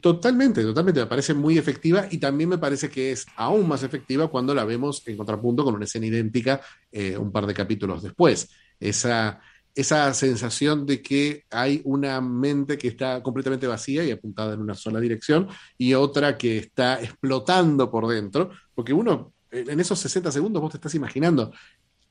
Totalmente, totalmente. Me parece muy efectiva y también me parece que es aún más efectiva cuando la vemos en contrapunto con una escena idéntica eh, un par de capítulos después. Esa, esa sensación de que hay una mente que está completamente vacía y apuntada en una sola dirección y otra que está explotando por dentro, porque uno en esos 60 segundos vos te estás imaginando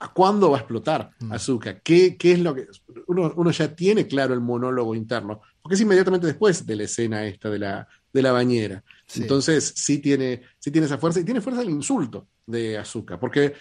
¿A cuándo va a explotar mm. Azúcar? ¿Qué, ¿Qué, es lo que.? Uno, uno, ya tiene claro el monólogo interno, porque es inmediatamente después de la escena esta de la, de la bañera. Entonces, sí tiene, sí tiene esa fuerza, y tiene fuerza el insulto de Azúcar, porque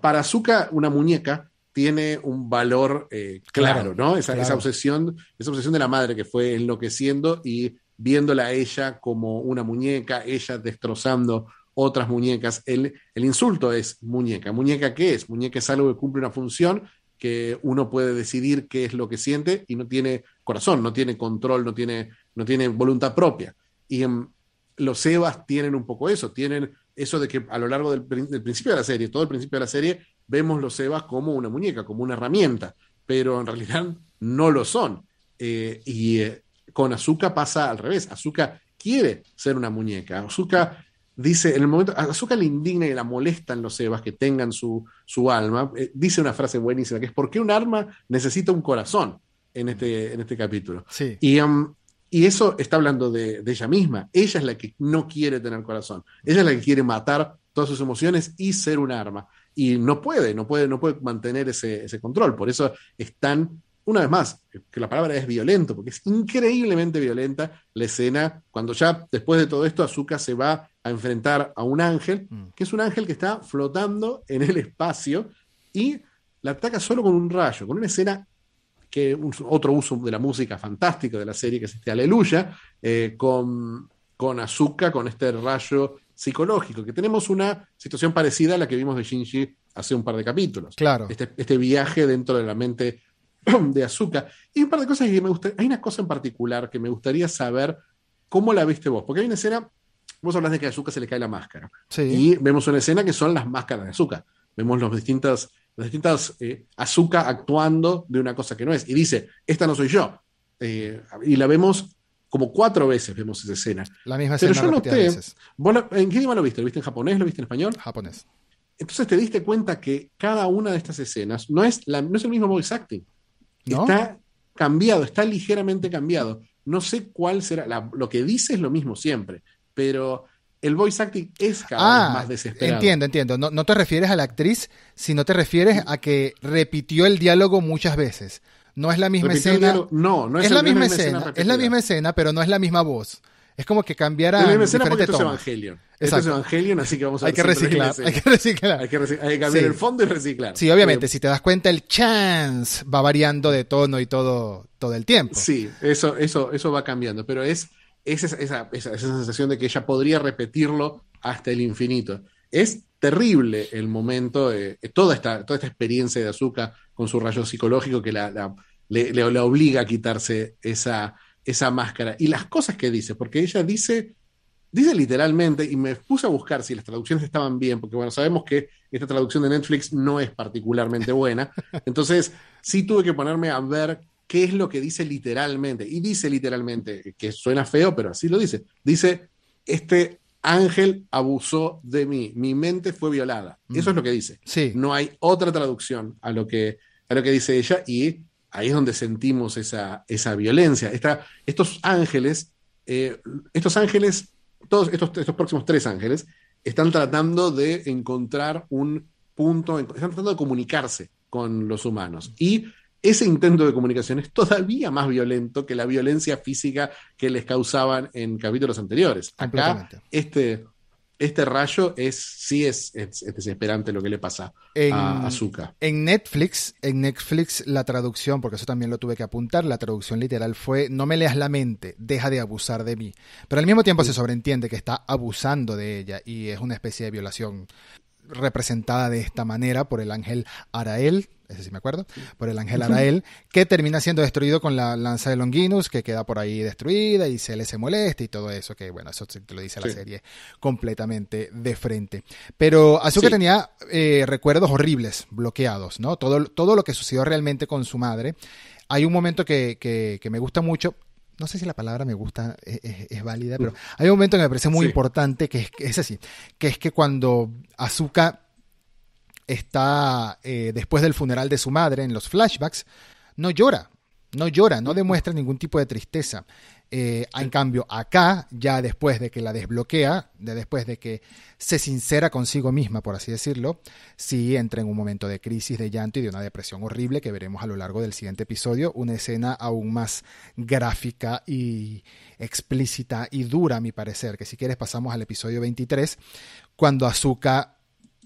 para Azúcar, una muñeca tiene un valor eh, claro, ¿no? Esa, esa, obsesión, esa obsesión de la madre que fue enloqueciendo y viéndola a ella como una muñeca, ella destrozando otras muñecas. El, el insulto es muñeca. ¿Muñeca qué es? Muñeca es algo que cumple una función que uno puede decidir qué es lo que siente y no tiene corazón, no tiene control, no tiene, no tiene voluntad propia. Y en, los Evas tienen un poco eso, tienen eso de que a lo largo del, principio de la serie, todo el principio de la serie, vemos los Evas como una muñeca, como una herramienta, pero en realidad no lo son. Eh, y eh, con Azuka pasa al revés, Azuka quiere ser una muñeca, Azuka dice, en el momento, a Azuka le indigna y la molestan los Evas que tengan su, su alma, eh, dice una frase buenísima, que es, ¿por qué un arma necesita un corazón en este, en este capítulo? Sí. Y, um, y eso está hablando de, ella misma, ella es la que no quiere tener corazón, ella es la que quiere matar todas sus emociones y ser un arma. Y no puede, no puede, no puede mantener ese, ese control. Por eso es tan una vez más, que la palabra es violento, porque es increíblemente violenta la escena cuando ya después de todo esto Azuka se va a enfrentar a un ángel, mm. que es un ángel que está flotando en el espacio y la ataca solo con un rayo, con una escena que un, otro uso de la música fantástica de la serie, que es este Aleluya, eh, con, con Azuka, con este rayo psicológico, que tenemos una situación parecida a la que vimos de Shinji hace un par de capítulos. Claro. Este, este viaje dentro de la mente de azúcar. Y un par de cosas que me gustaría, hay una cosa en particular que me gustaría saber cómo la viste vos, porque hay una escena, vos hablas de que a azúcar se le cae la máscara. Y vemos una escena que son las máscaras de azúcar. Vemos los distintas, las distintas eh, azúcar actuando de una cosa que no es. Y dice, esta no soy yo. eh, y la vemos como cuatro veces, vemos esa escena. La misma Pero escena yo repetidas noté, veces. ¿vos la- ¿en qué idioma lo viste? ¿Lo viste en japonés? ¿Lo viste en español? Japonés. Entonces te diste cuenta que cada una de estas escenas no es, la, no es el mismo voice acting. ¿No? Está cambiado, está ligeramente cambiado. No sé cuál será. la- lo que dice es lo mismo siempre, pero el voice acting es cada vez Ah, más desesperado. entiendo, entiendo. No, no te refieres a la actriz, sino te refieres a que repitió el diálogo muchas veces. No es la misma Repitió escena. No, no es, la misma escena, es la misma escena, pero no es la misma voz. Es como que cambiara escena porque esto es. Evangelion. Esto es Exacto. Evangelion, así que vamos a Hay que reciclar, hay que reciclar. Hay que, hay que cambiar Sí. el fondo y reciclar. Sí, obviamente, Eh, si te das cuenta, el chance va variando de tono y todo, todo el tiempo. Sí, eso, eso, eso va cambiando, pero es, es esa, esa, esa- esa sensación de que ella podría repetirlo hasta el infinito. Es terrible el momento, eh, toda, esta, toda esta experiencia de Azuka con su rayo psicológico que la, la- le, le- la obliga a quitarse esa, esa máscara. Y las cosas que dice, porque ella dice, dice literalmente, y me puse a buscar si las traducciones estaban bien, porque bueno, sabemos que esta traducción de Netflix no es particularmente buena. Entonces, sí tuve que ponerme a ver qué es lo que dice literalmente. Y dice literalmente, que suena feo, pero así lo dice. Dice, este ángel abusó de mí, mi mente fue violada. Eso es lo que dice. Sí. No hay otra traducción a lo que, a lo que dice ella y ahí es donde sentimos esa, esa violencia. Esta- estos ángeles, eh, estos ángeles, todos estos, estos próximos tres ángeles, están tratando de encontrar un punto, están tratando de comunicarse con los humanos. Y ese intento de comunicación es todavía más violento que la violencia física que les causaban en capítulos anteriores. Acá, este, este rayo es, sí es, es- es desesperante lo que le pasa En, a Azuka. en Netflix, en Netflix la traducción, porque eso también lo tuve que apuntar, la traducción literal fue no me leas la mente, deja de abusar de mí. Pero al mismo tiempo se sobreentiende que está abusando de ella y es una especie de violación representada de esta manera por el ángel Arael, ese sí me acuerdo, por el ángel Arael, que termina siendo destruido con la lanza de Longinus, que queda por ahí destruida y se le se molesta y todo eso, que bueno, eso te lo dice la serie completamente de frente. Pero Azuka Sí. tenía eh, recuerdos horribles, bloqueados, ¿no? Todo, todo lo que sucedió realmente con su madre. Hay un momento que, que, que me gusta mucho, no sé si la palabra me gusta es, es- es válida, pero hay un momento que me parece muy Sí. importante, que es, que es así, que es que cuando Azuka está eh, después del funeral de su madre en los flashbacks, no llora, no llora, no demuestra ningún tipo de tristeza. Eh, en cambio, acá, ya después de que la desbloquea, de después de que se sincera consigo misma, por así decirlo, sí entra en un momento de crisis, de llanto y de una depresión horrible que veremos a lo largo del siguiente episodio, una escena aún más gráfica y explícita y dura, a mi parecer, que si quieres pasamos al episodio 23, cuando Azuka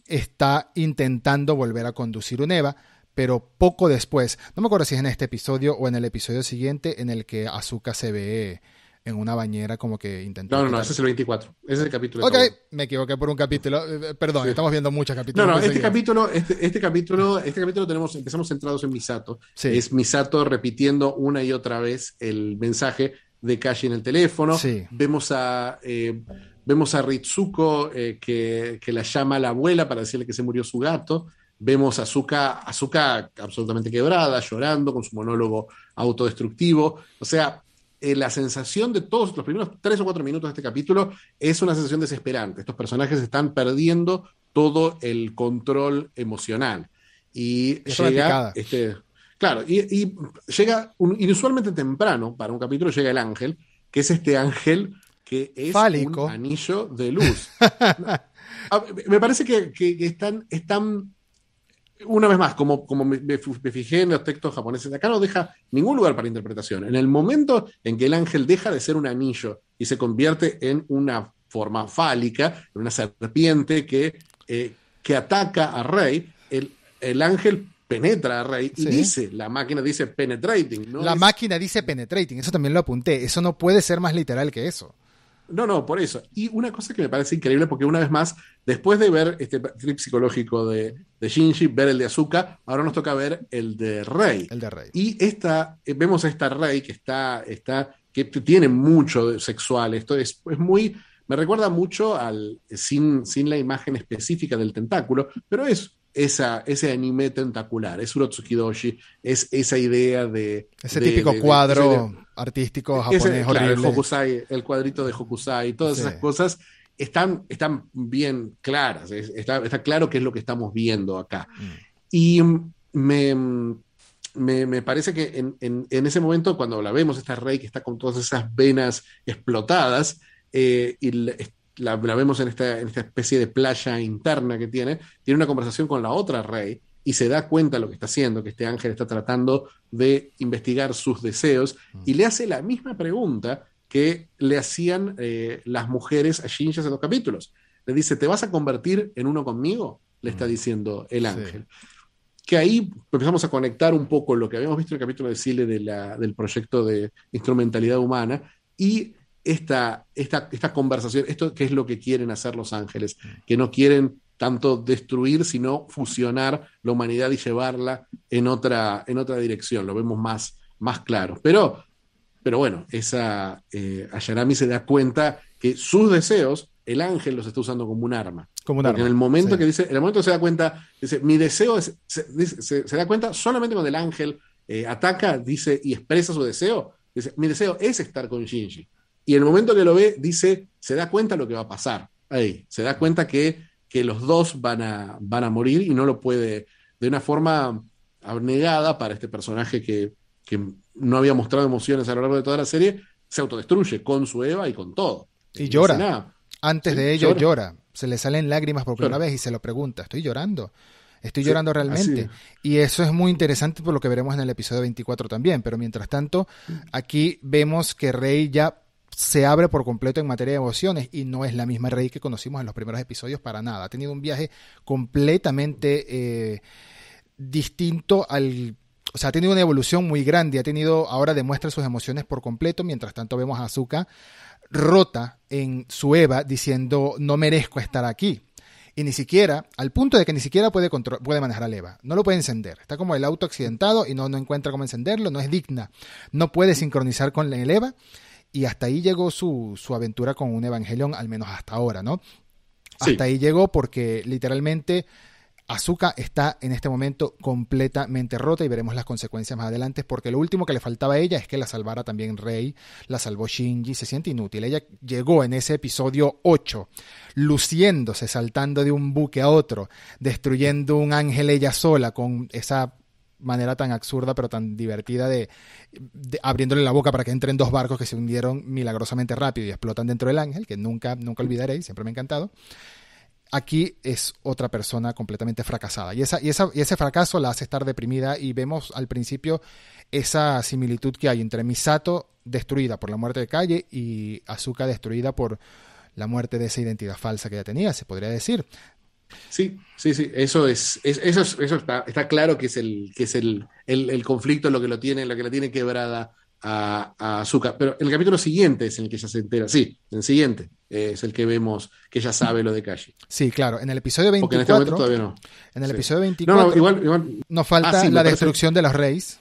está intentando volver a conducir un EVA, pero poco después, no me acuerdo si es en este episodio o en el episodio siguiente en el que Azuka se ve en una bañera como que intentando... No, no, no, ese es el 24. Ese es el capítulo. Ok, todo. me equivoqué por un capítulo. Eh, Perdón, Sí. estamos viendo muchos No, capítulos. no, muy este capítulo, este, este capítulo, este capítulo tenemos, empezamos centrados en Misato. Sí. Es Misato repitiendo una y otra vez el mensaje de Kashi en el teléfono. Sí. Vemos a eh, vemos a Ritsuko eh, que, que la llama a la abuela para decirle que se murió su gato. Vemos a Azuka, Azuka absolutamente quebrada, llorando con su monólogo autodestructivo. O sea, eh, la sensación de todos los primeros tres o cuatro minutos de este capítulo es una sensación desesperante. Estos personajes están perdiendo todo el control emocional. Y Es llega este. Claro, y, y llega un- inusualmente temprano para un capítulo, llega el ángel, que es este ángel que es Fálico. un anillo de luz. Me parece que, que- una vez más, como, como me, fijé en los textos japoneses, acá no deja ningún lugar para interpretación. En el momento en que el ángel deja de ser un anillo y se convierte en una forma fálica, en una serpiente que, eh, que ataca a Rey, el, el ángel penetra a Rey y Sí. dice, la máquina dice penetrating. ¿no? La máquina dice penetrating, eso también lo apunté. Eso no puede ser más literal que eso. No, no, por eso. Y una cosa que me parece increíble, porque una vez más, después de ver este trip psicológico de, de Shinji, ver el de Azuka, ahora nos toca ver el de Rey. El de Rey. Y esta, eh, vemos a esta Rey que está, está, que tiene mucho sexual. Esto es, es muy, me recuerda mucho al, sin, sin la imagen específica del tentáculo, pero es, esa, ese anime tentacular, es Urotsukidoshi, es esa idea de... Ese típico cuadro artístico japonés. El, cuadrito de Hokusai, todas esas cosas están, están bien claras, está, está, claro qué es lo que estamos viendo acá. Mm. Y me, me, parece que en, en, ese momento, cuando la vemos, esta rey que está con todas esas venas explotadas, eh, y la, vemos en esta, en esta especie de playa interna que tiene, tiene una conversación con la otra rey y se da cuenta de lo que está haciendo, que este ángel está tratando de investigar sus deseos mm. y le hace la misma pregunta que le hacían eh, las mujeres a Shinji hace dos capítulos. Le dice, ¿te vas a convertir en uno conmigo? Le está mm. diciendo el ángel. Que ahí empezamos a conectar un poco lo que habíamos visto en el capítulo de Sile de la, del proyecto de instrumentalidad humana y esta, esta, esta conversación, esto que es lo que quieren hacer los ángeles, que no quieren tanto destruir, sino fusionar la humanidad y llevarla en otra, en otra dirección. Lo vemos más, más claro. Pero, pero bueno, esa, eh, Ayarami se da cuenta que sus deseos, el ángel los está usando como un arma. Como un arma. En el momento que dice, en el momento que se da cuenta, dice, mi deseo es, se, da cuenta solamente cuando el ángel eh, ataca, dice, y expresa su deseo, dice, mi deseo es estar con Shinji. Y en el momento que lo ve, dice, se da cuenta lo que va a pasar. Ahí, se da cuenta que que los dos van a, van a morir y no lo puede, de una forma abnegada para este personaje que, no había mostrado emociones a lo largo de toda la serie, se autodestruye con su Eva y con todo. Y llora. Antes de ello llora. Se le salen lágrimas por primera vez y se lo pregunta, ¿estoy llorando? ¿Estoy llorando realmente? Y eso es muy interesante por lo que veremos en el episodio 24 también. Pero mientras tanto, aquí vemos que Rey ya se abre por completo en materia de emociones y no es la misma Rey que conocimos en los primeros episodios para nada. Ha tenido un viaje completamente eh, distinto al... O sea, ha tenido una evolución muy grande, ha tenido, ahora demuestra sus emociones por completo, mientras tanto vemos a Azuka rota en su Eva diciendo no merezco estar aquí. Y ni siquiera, al punto de que ni siquiera puede, puede manejar al Eva. No lo puede encender. Está como el auto accidentado y no, no encuentra cómo encenderlo, no es digna. No puede sincronizar con el Eva y hasta ahí llegó su, su aventura con un Evangelion, al menos hasta ahora, ¿no? Hasta ahí llegó porque literalmente Azuka está en este momento completamente rota y veremos las consecuencias más adelante porque lo último que le faltaba a ella es que la salvara también Rey, la salvó Shinji, se siente inútil. Ella llegó en ese episodio 8 luciéndose, saltando de un buque a otro, destruyendo un ángel ella sola con esa manera tan absurda pero tan divertida de, abriéndole la boca para que entren dos barcos que se hundieron milagrosamente rápido y explotan dentro del ángel, que nunca, nunca olvidaré, siempre me ha encantado. Aquí es otra persona completamente fracasada. Y, esa, y, esa, y ese fracaso la hace estar deprimida y vemos al principio esa similitud que hay entre Misato destruida por la muerte de Calle y Azuka destruida por la muerte de esa identidad falsa que ella tenía, se podría decir. Sí, sí, sí, eso es, eso, eso está, está, claro que es el, que es el, el, conflicto lo que lo tiene, lo que la tiene quebrada a, a Azúcar. Pero el capítulo siguiente es en el que ella se entera, sí, el siguiente es el que vemos que ella sabe lo de Kashi. Sí, claro, en el episodio 24. en este todavía no. En el episodio 24 no, igual, igual, nos falta ah, la destrucción de los reyes.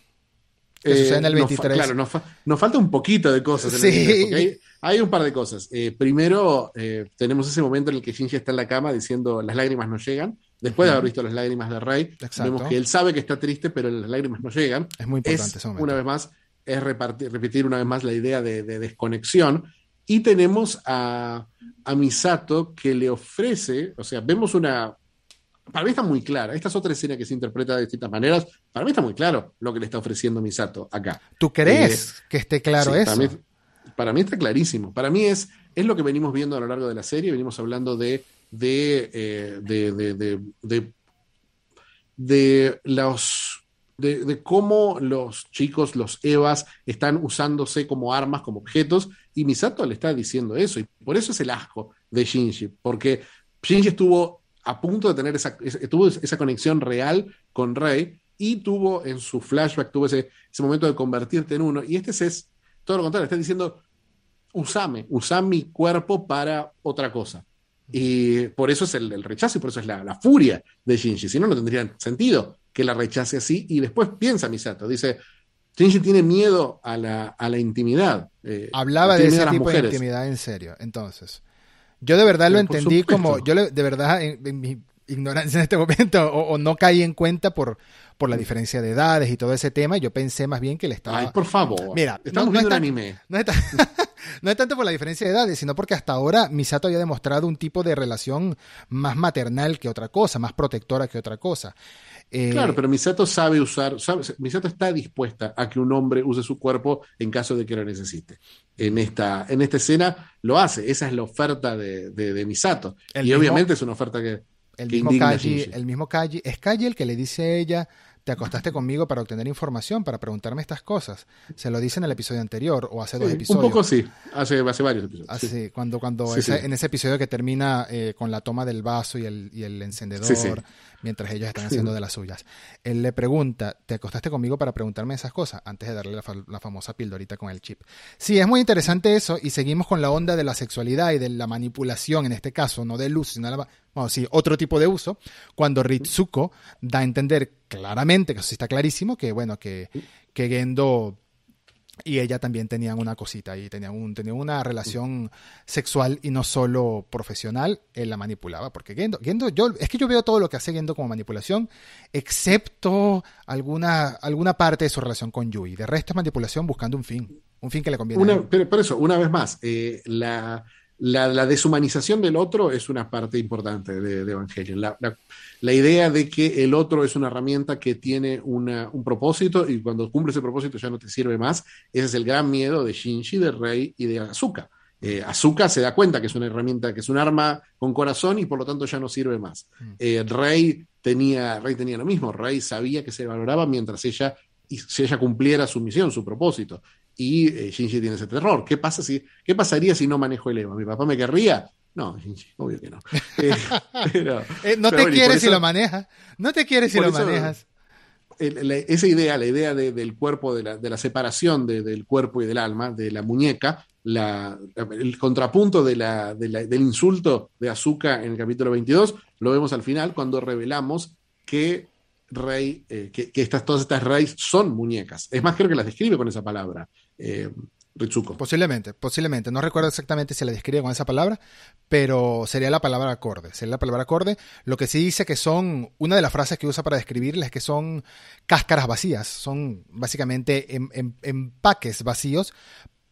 Que en el 23. Eh, claro, nos, falta un poquito de cosas. En sí. hay, un par de cosas. Eh, primero, eh, tenemos ese momento en el que Shinji está en la cama diciendo las lágrimas no llegan. Después de haber visto las lágrimas de Rey, vemos que él sabe que está triste, pero las lágrimas no llegan. Es muy importante es, Una vez más, es repetir una vez más la idea de, desconexión. Y tenemos a, a Misato que le ofrece, o sea, vemos una, para mí está muy clara. Esta es otra escena que se interpreta de distintas maneras. Para mí está muy claro lo que le está ofreciendo Misato acá. ¿Tú crees eh, que esté claro eso? Para mí, está clarísimo. Para mí es, es lo que venimos viendo a lo largo de la serie. Venimos hablando de, de, eh, de, de, los de, cómo los chicos, los Evas, están usándose como armas, como objetos, y Misato le está diciendo eso, y por eso es el asco de Shinji, porque Shinji estuvo a punto de tener esa, tuvo esa conexión real con Rey y tuvo en su flashback, tuvo ese, ese momento de convertirte en uno. Y este es, todo lo contrario, está diciendo, usame, usa mi cuerpo para otra cosa. Y por eso es el, rechazo y por eso es la, furia de Shinji. Si no, no tendría sentido que la rechace así. Y después piensa Misato, dice, Shinji tiene miedo a la, a la intimidad. Eh, Hablaba de ese tipo de intimidad en serio, entonces. Yo de verdad lo entendí como, yo de verdad en, mi ignorancia en este momento o, no caí en cuenta por, por la diferencia de edades y todo ese tema. Yo pensé más bien que le estaba. Ay, por favor. Mira, estamos viendo un anime. No es, tanto por la diferencia de edades, sino porque hasta ahora Misato había demostrado un tipo de relación más maternal que otra cosa, más protectora que otra cosa. Eh, claro, pero Misato sabe usar, Misato está dispuesta a que un hombre use su cuerpo en caso de que lo necesite. En esta, en esta escena lo hace, esa es la oferta de, Misato. y obviamente es una oferta que... El mismo, Kaji, el mismo Kaji, es Kaji el que le dice a ella, te acostaste conmigo para obtener información, para preguntarme estas cosas. Se lo dice en el episodio anterior o hace dos episodios. Un poco sí, hace, hace varios episodios. Así, cuando, cuando en ese episodio que termina eh, con la toma del vaso y el, y el encendedor, mientras ellos están haciendo de las suyas. Él le pregunta, ¿te acostaste conmigo para preguntarme esas cosas? Antes de darle la, famosa pildorita con el chip. Sí, es muy interesante eso y seguimos con la onda de la sexualidad y de la manipulación, en este caso, no de luz, sino de la, bueno, sí, otro tipo de uso, cuando Ritsuko da a entender claramente, que eso sí está clarísimo, que bueno, que, que Gendo y ella también tenían una cosita y tenían, un, tenían una relación sexual y no solo profesional, él la manipulaba, porque Gendo, Gendo yo, es que yo veo todo lo que hace Gendo como manipulación, excepto alguna, alguna parte de su relación con Yui, de resto es manipulación buscando un fin, un fin que le conviene. pero por eso, una vez más, eh, la la, deshumanización del otro es una parte importante de, Evangelion. La, idea de que el otro es una herramienta que tiene un propósito y cuando cumple ese propósito ya no te sirve más. Ese es el gran miedo de Shinji, de Rey y de Azuka. Eh, Azuka se da cuenta que es una herramienta, que es un arma con corazón y por lo tanto ya no sirve más. Mm. Eh, Rey, tenía, Rey tenía lo mismo. Rey sabía que se valoraba mientras ella si ella cumpliera su misión, su propósito y eh, Shinji tiene ese terror. ¿Qué, pasa si, ¿Qué pasaría si no manejo el Eva? ¿Mi papá me querría? No, Shinji, obvio que no. Eh, eh, no te quieres si lo manejas. No te quieres si lo manejas. esa idea, la idea del cuerpo, de la, de la separación del cuerpo y del alma, de la muñeca, la, el contrapunto de la, del insulto de Azuka en el capítulo 22, lo vemos al final cuando revelamos que Rey, que, que, estas, todas estas Reys son muñecas. Es más, creo que las describe con esa palabra eh. Posiblemente, posiblemente. No recuerdo exactamente si la describe con esa palabra, pero sería la palabra acorde. Sería la palabra acorde. Lo que sí dice que son, una de las frases que usa para describirles es que son cáscaras vacías. Son básicamente em, em, empaques vacíos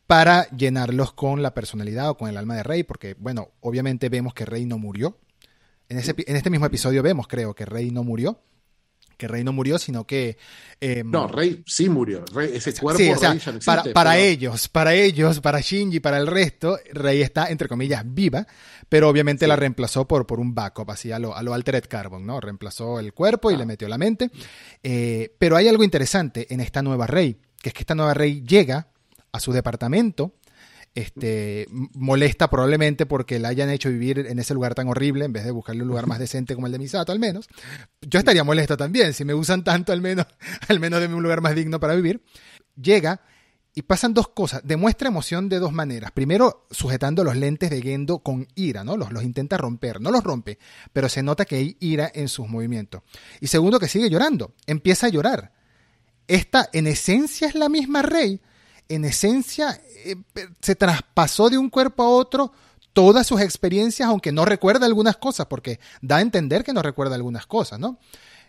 para llenarlos con la personalidad o con el alma de Rey, porque, bueno, obviamente vemos que Rey no murió. En, ese, en este mismo episodio vemos, creo, que Rey no murió que Rey no murió, sino que... Em, no, Rey sí murió. ese cuerpo Rey ya no existe, para, para ellos, para ellos, para Shinji, para el resto, Rey está, entre comillas, viva, pero obviamente la reemplazó por, por un backup, así a lo, a lo Altered Carbon, ¿no? Reemplazó el cuerpo y le ah. metió la mente. Eh, pero hay algo interesante en esta nueva Rey, que es que esta nueva Rey llega a su departamento este, molesta probablemente porque la hayan hecho vivir en ese lugar tan horrible en vez de buscarle un lugar más decente como el de Misato al menos. Yo estaría molesto también si me usan tanto al menos, al menos de un lugar más digno para vivir. Llega y pasan dos cosas. Demuestra emoción de dos maneras. Primero, sujetando los lentes de Gendo con ira, ¿no? Los, los intenta romper. No los rompe, pero se nota que hay ira en sus movimientos. Y segundo, que sigue llorando. Empieza a llorar. Esta, en esencia, es la misma Rey en esencia eh, se traspasó de un cuerpo a otro todas sus experiencias, aunque no recuerda algunas cosas, porque da a entender que no recuerda algunas cosas, ¿no?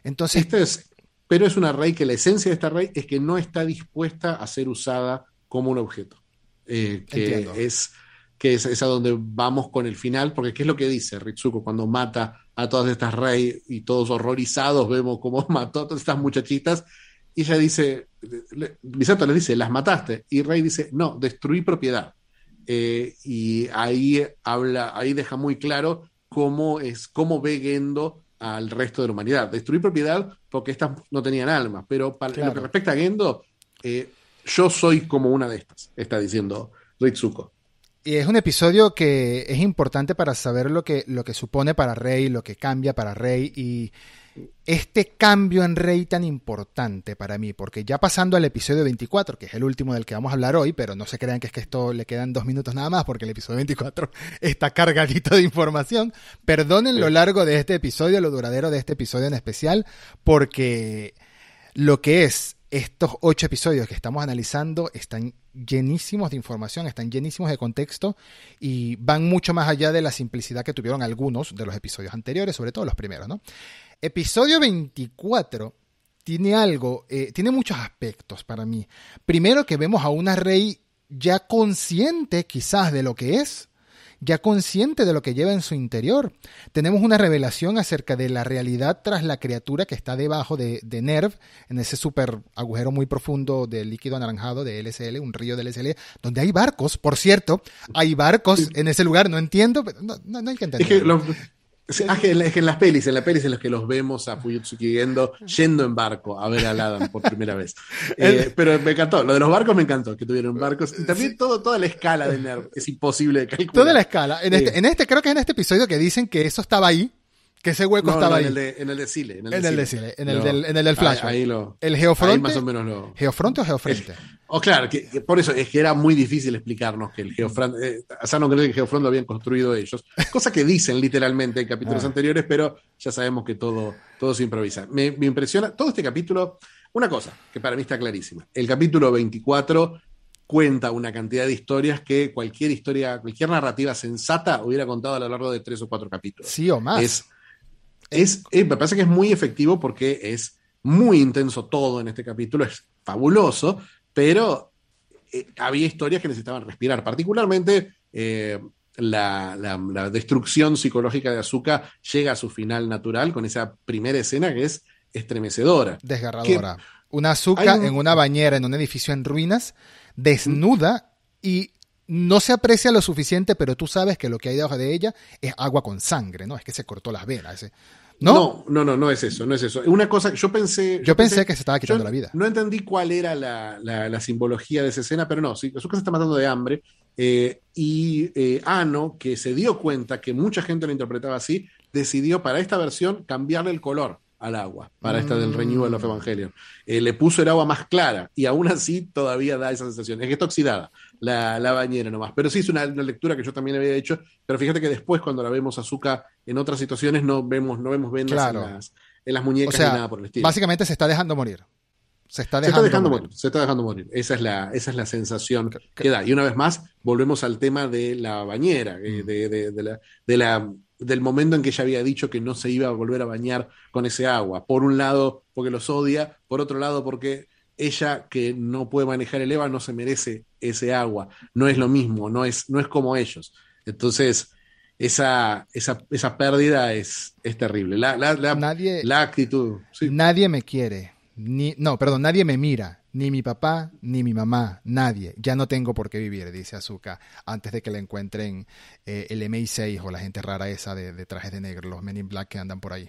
Entonces. Este es, pero es una rey que la esencia de esta rey es que no está dispuesta a ser usada como un objeto. Eh, que es que es, a donde vamos con el final, porque ¿qué es lo que dice Ritsuko cuando mata a todas estas rey y todos horrorizados vemos cómo mató a todas estas muchachitas y ella dice, Misato le dice, las mataste. Y Rey dice, no, destruí propiedad. Eh, y ahí habla, ahí deja muy claro cómo es, cómo ve Gendo al resto de la humanidad. Destruí propiedad porque estas no tenían alma, pero para lo que respecta a Gendo, eh, yo soy como una de estas, está diciendo Ritsuko. Y es un episodio que es importante para saber lo que, lo que supone para Rey, lo que cambia para Rey y este cambio en Rey tan importante para mí, porque ya pasando al episodio 24, que es el último del que vamos a hablar hoy, pero no se crean que es que esto le quedan dos minutos nada más, porque el episodio 24 está cargadito de información. Perdonen lo largo de este episodio, lo duradero de este episodio en especial, porque lo que es estos ocho episodios que estamos analizando están llenísimos de información, están llenísimos de contexto y van mucho más allá de la simplicidad que tuvieron algunos de los episodios anteriores, sobre todo los primeros, ¿no? Episodio 24 tiene algo, eh, tiene muchos aspectos para mí. Primero que vemos a una rey ya consciente quizás de lo que es, ya consciente de lo que lleva en su interior. Tenemos una revelación acerca de la realidad tras la criatura que está debajo de, de Nerv, en ese super agujero muy profundo de líquido anaranjado de LSL, un río de LSL, donde hay barcos, por cierto, hay barcos en ese lugar, no entiendo, pero no, no, hay que entender. Ah, es que, en las pelis, en las pelis en las que los vemos a Fuyutsuki Gendo yendo en barco a ver a Adam por primera vez. Eh, pero me encantó, lo de los barcos me encantó, que tuvieron barcos. Y también todo, toda la escala de Nerv es imposible de calcular. Toda la escala. En, este, en este, creo que en este episodio que dicen que eso estaba ahí, que ese hueco estaba ahí. En el de, en el de Sile. En el de, Sile, en el, del, en el del flashback. Ahí, lo, el geofronte. Ahí más o menos lo. ¿Geofronte o geofrente? Oh, claro, que, por eso es que era muy difícil explicarnos que el geofronte. Eh, o sea, no creo que el geofronte lo habían construido ellos. Cosa que dicen literalmente en capítulos ah. anteriores, pero ya sabemos que todo, todo se improvisa. Me, me impresiona todo este capítulo. Una cosa que para mí está clarísima. El capítulo 24 cuenta una cantidad de historias que cualquier historia, cualquier narrativa sensata hubiera contado a lo largo de tres o cuatro capítulos. Sí o más. Es es, me parece que es muy efectivo porque es muy intenso todo en este capítulo, es fabuloso, pero eh, había historias que necesitaban respirar, particularmente eh, la, destrucción psicológica de Azuka llega a su final natural con esa primera escena que es estremecedora. Desgarradora. una Azuka en una bañera en un edificio en ruinas, desnuda y no se aprecia lo suficiente, pero tú sabes que lo que hay debajo de ella es agua con sangre, ¿no? Es que se cortó las venas. ¿No? ¿No? no, no, es eso, no es eso. Una cosa que yo pensé. Yo, pensé, que se estaba quitando la vida. No entendí cuál era la, simbología de esa escena, pero no, sí, Azuka se está matando de hambre. Eh, y eh, Ano, que se dio cuenta que mucha gente lo interpretaba así, decidió para esta versión cambiarle el color al agua, para esta del Renewal of. Evangelion. Eh, le puso el agua más clara y aún así todavía da esa sensación. Es que está oxidada la, la bañera nomás. Pero sí es una, lectura que yo también había hecho. Pero fíjate que después, cuando la vemos Azúcar en otras situaciones, no vemos, no vemos vendas en, las, en, las, muñecas ni nada por el estilo. Básicamente se está dejando morir. Se está dejando, morir. Se está dejando morir. Esa es la, esa es la sensación que da. Y una vez más, volvemos al tema de la bañera, eh, mm. de, de, la, de la del momento en que ella había dicho que no se iba a volver a bañar con ese agua. Por un lado, porque los odia, por otro lado, porque ella que no puede manejar el EVA no se merece ese agua, no es lo mismo, no es, no es como ellos. Entonces, esa, esa, esa pérdida es, es terrible. La, la, la, nadie, la actitud. Nadie me quiere. Ni, no, perdón, nadie me mira. Ni mi papá, ni mi mamá, nadie. Ya no tengo por qué vivir, dice Azuka, antes de que le encuentren eh, el MI6 o la gente rara esa de, trajes de negro, los Men in Black que andan por ahí.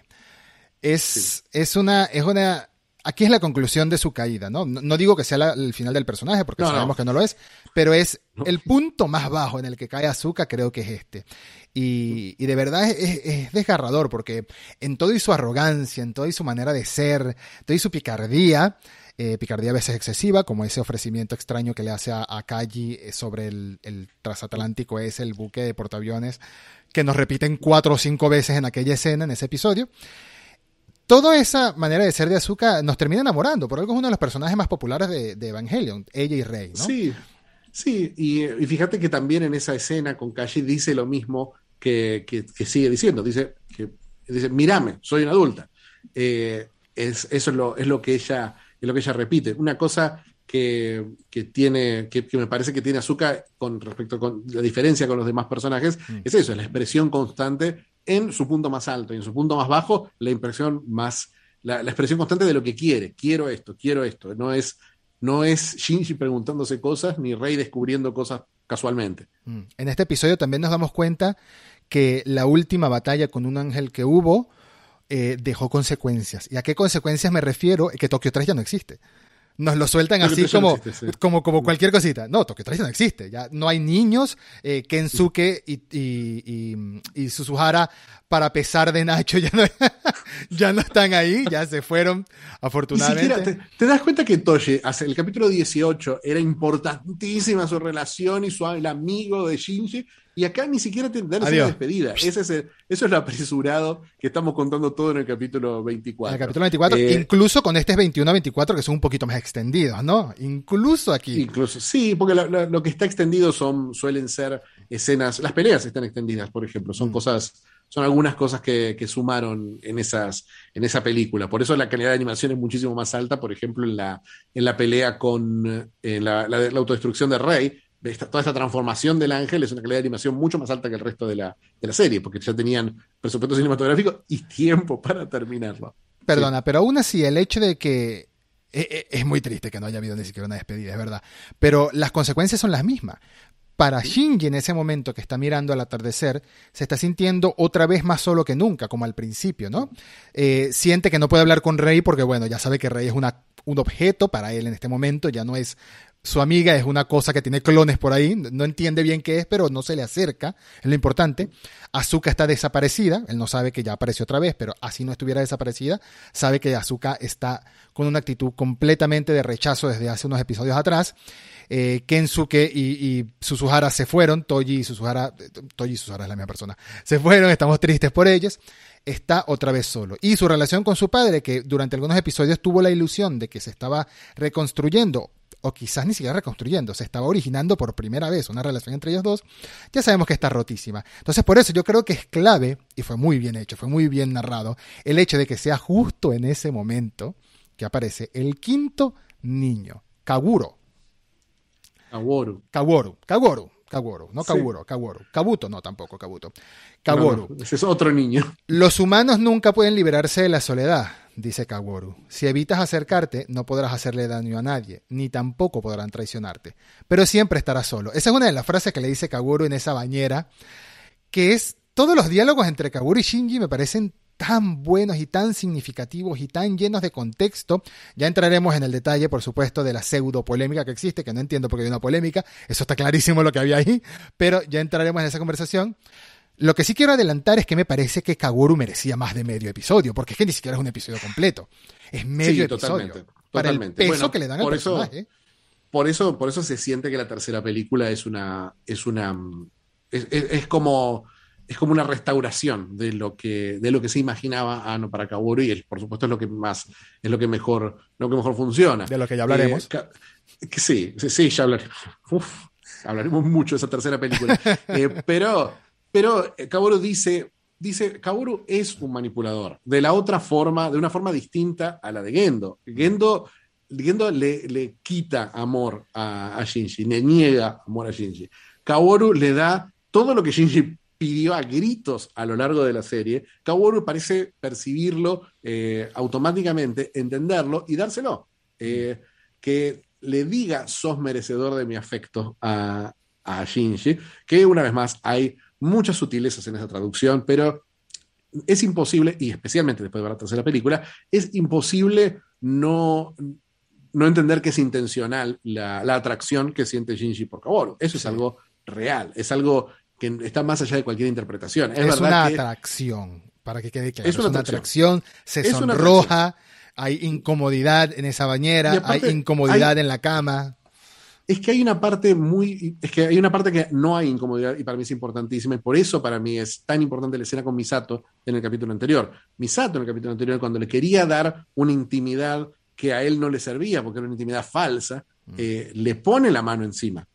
Es, es una, es una aquí es la conclusión de su caída, ¿no? No, digo que sea el final del personaje, porque sabemos que no lo es, pero es el punto más bajo en el que cae Azuka, creo que es este. Y, de verdad es, desgarrador, porque en todo y su arrogancia, en toda y su manera de ser, toda y su picardía, eh, picardía a veces excesiva, como ese ofrecimiento extraño que le hace a, a Kaji sobre el, el transatlántico, es el buque de portaaviones, que nos repiten cuatro o cinco veces en aquella escena, en ese episodio toda esa manera de ser de Azuka nos termina enamorando. Por algo es uno de los personajes más populares de, Evangelion, ella y Rey, ¿no? Sí, sí. Y, fíjate que también en esa escena con Kashi dice lo mismo que, sigue diciendo. Dice, que, dice, mírame, soy una adulta. Eh, es, eso es lo, es lo que ella es lo que ella repite. Una cosa que, tiene, que, me parece que tiene Azuka con respecto con la diferencia con los demás personajes, mm. es eso, es la expresión constante en su punto más alto y en su punto más bajo, la impresión más, la, expresión constante de lo que quiere. Quiero esto, quiero esto. No es, no es Shinji preguntándose cosas ni Rey descubriendo cosas casualmente. Mm. En este episodio también nos damos cuenta que la última batalla con un ángel que hubo eh, dejó consecuencias. ¿Y a qué consecuencias me refiero? Que Tokio 3 ya no existe nos lo sueltan así como, como, como cualquier cosita. No, Tokyo Trace no existe. Ya no hay niños. Eh, Kensuke y, y, y, Suzuhara, para pesar de Nacho, ya no, ya no están ahí. Ya se fueron, afortunadamente. te, das cuenta que Toshi, hace el capítulo 18, era importantísima su relación y su el amigo de Shinji. Y acá ni siquiera te dan esa despedida. Ese es eso es lo apresurado que estamos contando todo en el capítulo 24. En el capítulo 24, eh, incluso con este 21 a 24 que son un poquito más extendidos, ¿no? Incluso aquí. Incluso, sí, porque lo, que está extendido son, suelen ser escenas, las peleas están extendidas, por ejemplo, son mm. cosas son algunas cosas que, sumaron en, esas, en esa película. Por eso la calidad de animación es muchísimo más alta, por ejemplo, en la, en la pelea con la, la, autodestrucción de Rey. Toda esta transformación del ángel es una calidad de animación mucho más alta que el resto de la, serie, porque ya tenían presupuesto cinematográfico y tiempo para terminarlo. Perdona, pero aún así el hecho de que e, e, es muy triste que no haya habido ni siquiera una despedida, es verdad. Pero las consecuencias son las mismas para Shinji en ese momento que está mirando al atardecer, se está sintiendo otra vez más solo que nunca, como al principio, ¿no? Eh, siente que no puede hablar con Rey porque, bueno, ya sabe que Rey es una, un objeto para él en este momento, ya no es su amiga, es una cosa que tiene clones por ahí, no entiende bien qué es, pero no se le acerca, es lo importante. Azuka está desaparecida, él no sabe que ya apareció otra vez, pero así no estuviera desaparecida, sabe que Azuka está con una actitud completamente de rechazo desde hace unos episodios atrás eh, Kensuke y, y, Suzuhara se fueron, Toji y Suzuhara, Toji y Suzuhara es la misma persona, se fueron, estamos tristes por ellos, está otra vez solo. Y su relación con su padre, que durante algunos episodios tuvo la ilusión de que se estaba reconstruyendo, o quizás ni siquiera reconstruyendo, se estaba originando por primera vez una relación entre ellos dos, ya sabemos que está rotísima. Entonces por eso yo creo que es clave, y fue muy bien hecho, fue muy bien narrado, el hecho de que sea justo en ese momento que aparece el quinto niño, Kaguro, Kaworu. Kaworu. Kaworu. Kaworu, no Kaguro, Kaworu. Kabuto, no tampoco, Kabuto. Kaworu. ese es otro niño. Los humanos nunca pueden liberarse de la soledad, dice Kaworu. Si evitas acercarte, no podrás hacerle daño a nadie, ni tampoco podrán traicionarte. Pero siempre estarás solo. Esa es una de las frases que le dice Kaworu en esa bañera, que es todos los diálogos entre Kaworu y Shinji me parecen tan buenos y tan significativos y tan llenos de contexto. Ya entraremos en el detalle, por supuesto, de la pseudo polémica que existe, que no entiendo por qué hay una polémica, eso está clarísimo lo que había ahí, pero ya entraremos en esa conversación. Lo que sí quiero adelantar es que me parece que Kaguru merecía más de medio episodio, porque es que ni siquiera es un episodio completo, es medio episodio. para el peso que le dan al personaje. por eso, por eso se siente que la tercera película es una, es una, es como es como una restauración de lo que, de lo que se imaginaba Ano para Kaworu y por supuesto es lo que más, es lo que mejor, lo que mejor funciona. De lo que ya hablaremos. Eh, sí, sí, ya hablaremos. hablaremos mucho de esa tercera película. Eh, pero, pero eh, Kaworu dice, dice, Kaworu es un manipulador, de la otra forma, de una forma distinta a la de Gendo. Gendo, Gendo le, le quita amor a, Shinji, le niega amor a Shinji. Kaworu le da todo lo que Shinji pidió a gritos a lo largo de la serie, Kaworu parece percibirlo eh, automáticamente, entenderlo y dárselo. Eh, que le diga, sos merecedor de mi afecto a, a Shinji, que una vez más hay muchas sutilezas en esa traducción, pero es imposible, y especialmente después de ver la tercera película, es imposible no, no entender que es intencional la, atracción que siente Shinji por Kaworu. Eso es algo real, es algo que está más allá de cualquier interpretación. Es, una atracción, para que quede claro. Es una, atracción. se sonroja, hay incomodidad en esa bañera, hay incomodidad en la cama. Es que hay una parte muy. Es que hay una parte que no hay incomodidad y para mí es importantísima. Y por eso para mí es tan importante la escena con Misato en el capítulo anterior. Misato en el capítulo anterior, cuando le quería dar una intimidad que a él no le servía, porque era una intimidad falsa, mm. eh, le pone la mano encima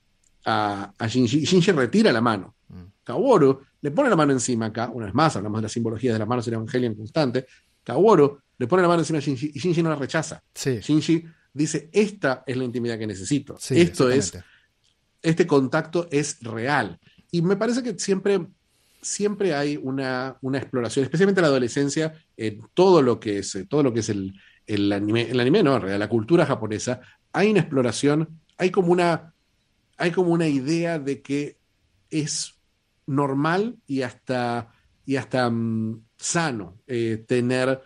a, a Shinji. Shinji retira la mano. Kaworu le pone la mano encima acá, una vez más, hablamos de la simbología de las manos en Evangelion constante. Kaworu le pone la mano encima a Shinji y Shinji no la rechaza. Shinji dice: Esta es la intimidad que necesito. Esto es. Este contacto es real. Y me parece que siempre, siempre hay una, una exploración, especialmente en la adolescencia, en todo lo que es, todo lo que es el, el anime, el anime no, en realidad, la cultura japonesa, hay una exploración, hay como una, hay como una idea de que es normal y hasta, y hasta mm, sano eh, tener,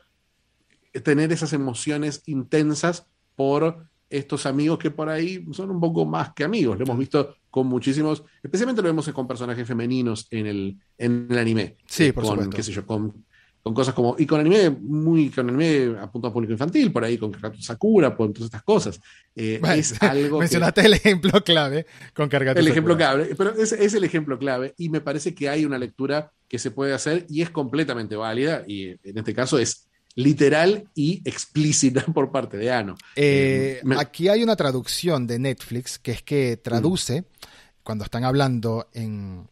tener esas emociones intensas por estos amigos que por ahí son un poco más que amigos. Lo hemos visto con muchísimos, especialmente lo vemos con personajes femeninos en el, en el anime. Sí, por con, supuesto. Qué sé yo, con, con cosas como, y con anime muy, con anime a punto a público infantil, por ahí, con Sakura, con todas estas cosas. Eh, es algo mencionaste el ejemplo clave con Cargato El ejemplo clave, pero es, es, el ejemplo clave y me parece que hay una lectura que se puede hacer y es completamente válida y en este caso es literal y explícita por parte de Ano. Eh, eh, aquí hay una traducción de Netflix que es que traduce, mm. cuando están hablando en,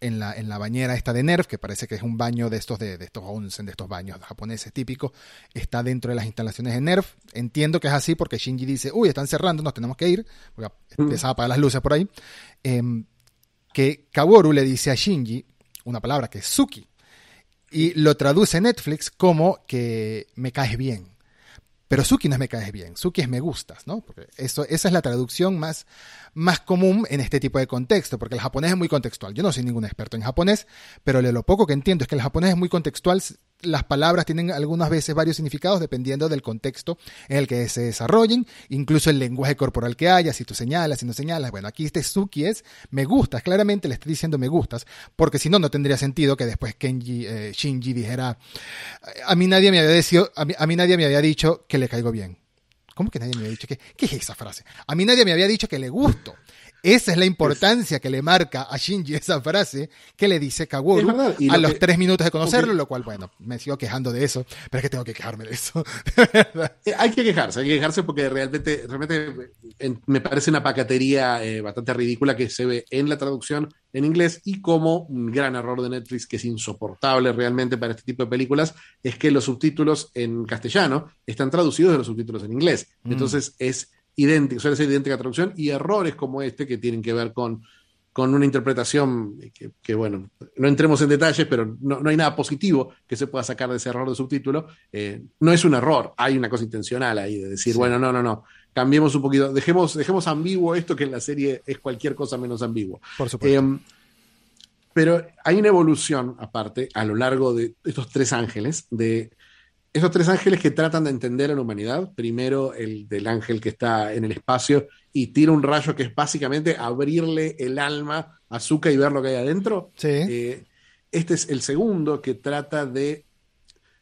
en la, en la bañera esta de Nerf, que parece que es un baño de estos, de, estos onsen, de estos baños japoneses típicos, está dentro de las instalaciones de Nerf. Entiendo que es así porque Shinji dice, uy, están cerrando, nos tenemos que ir, porque empieza a apagar las luces por ahí. Em, que Kaworu le dice a Shinji una palabra que es Suki, y lo traduce Netflix como que me caes bien. Pero Suki no es me caes bien, Suki es me gustas, ¿no? Porque eso, esa es la traducción más, más común en este tipo de contexto, porque el japonés es muy contextual. Yo no soy ningún experto en japonés, pero lo poco que entiendo es que el japonés es muy contextual las palabras tienen algunas veces varios significados dependiendo del contexto en el que se desarrollen, incluso el lenguaje corporal que haya, si tú señalas, si no señalas. Bueno, aquí este Suki es me gustas, claramente le estoy diciendo me gustas, porque si no, no tendría sentido que después Kenji, eh, Shinji dijera, a mí nadie me había dicho, a mí, nadie me había dicho que le caigo bien. ¿Cómo que nadie me había dicho que, qué es esa frase? A mí nadie me había dicho que le gusto. Esa es la importancia que le marca a Shinji esa frase que le dice Kaworu a los tres minutos de conocerlo, lo cual, bueno, me sigo quejando de eso, pero es que tengo que quejarme de eso. Eh, hay que quejarse, hay que quejarse porque realmente, realmente me parece una pacatería eh, bastante ridícula que se ve en la traducción en inglés y como un gran error de Netflix que es insoportable realmente para este tipo de películas es que los subtítulos en castellano están traducidos de los subtítulos en inglés. Mm. Entonces es idéntica, suele ser idéntica traducción y errores como este que tienen que ver con, con una interpretación que, bueno, no entremos en detalles, pero no, hay nada positivo que se pueda sacar de ese error de subtítulo. Eh, no es un error, hay una cosa intencional ahí de decir, bueno, no, no, no, cambiemos un poquito, dejemos, dejemos ambiguo esto que en la serie es cualquier cosa menos ambiguo. Por supuesto. Em, pero hay una evolución, aparte, a lo largo de estos tres ángeles, de esos tres ángeles que tratan de entender a la humanidad. Primero, el del ángel que está en el espacio y tira un rayo que es básicamente abrirle el alma a Zuka y ver lo que hay adentro. Eh, este es el segundo que trata de.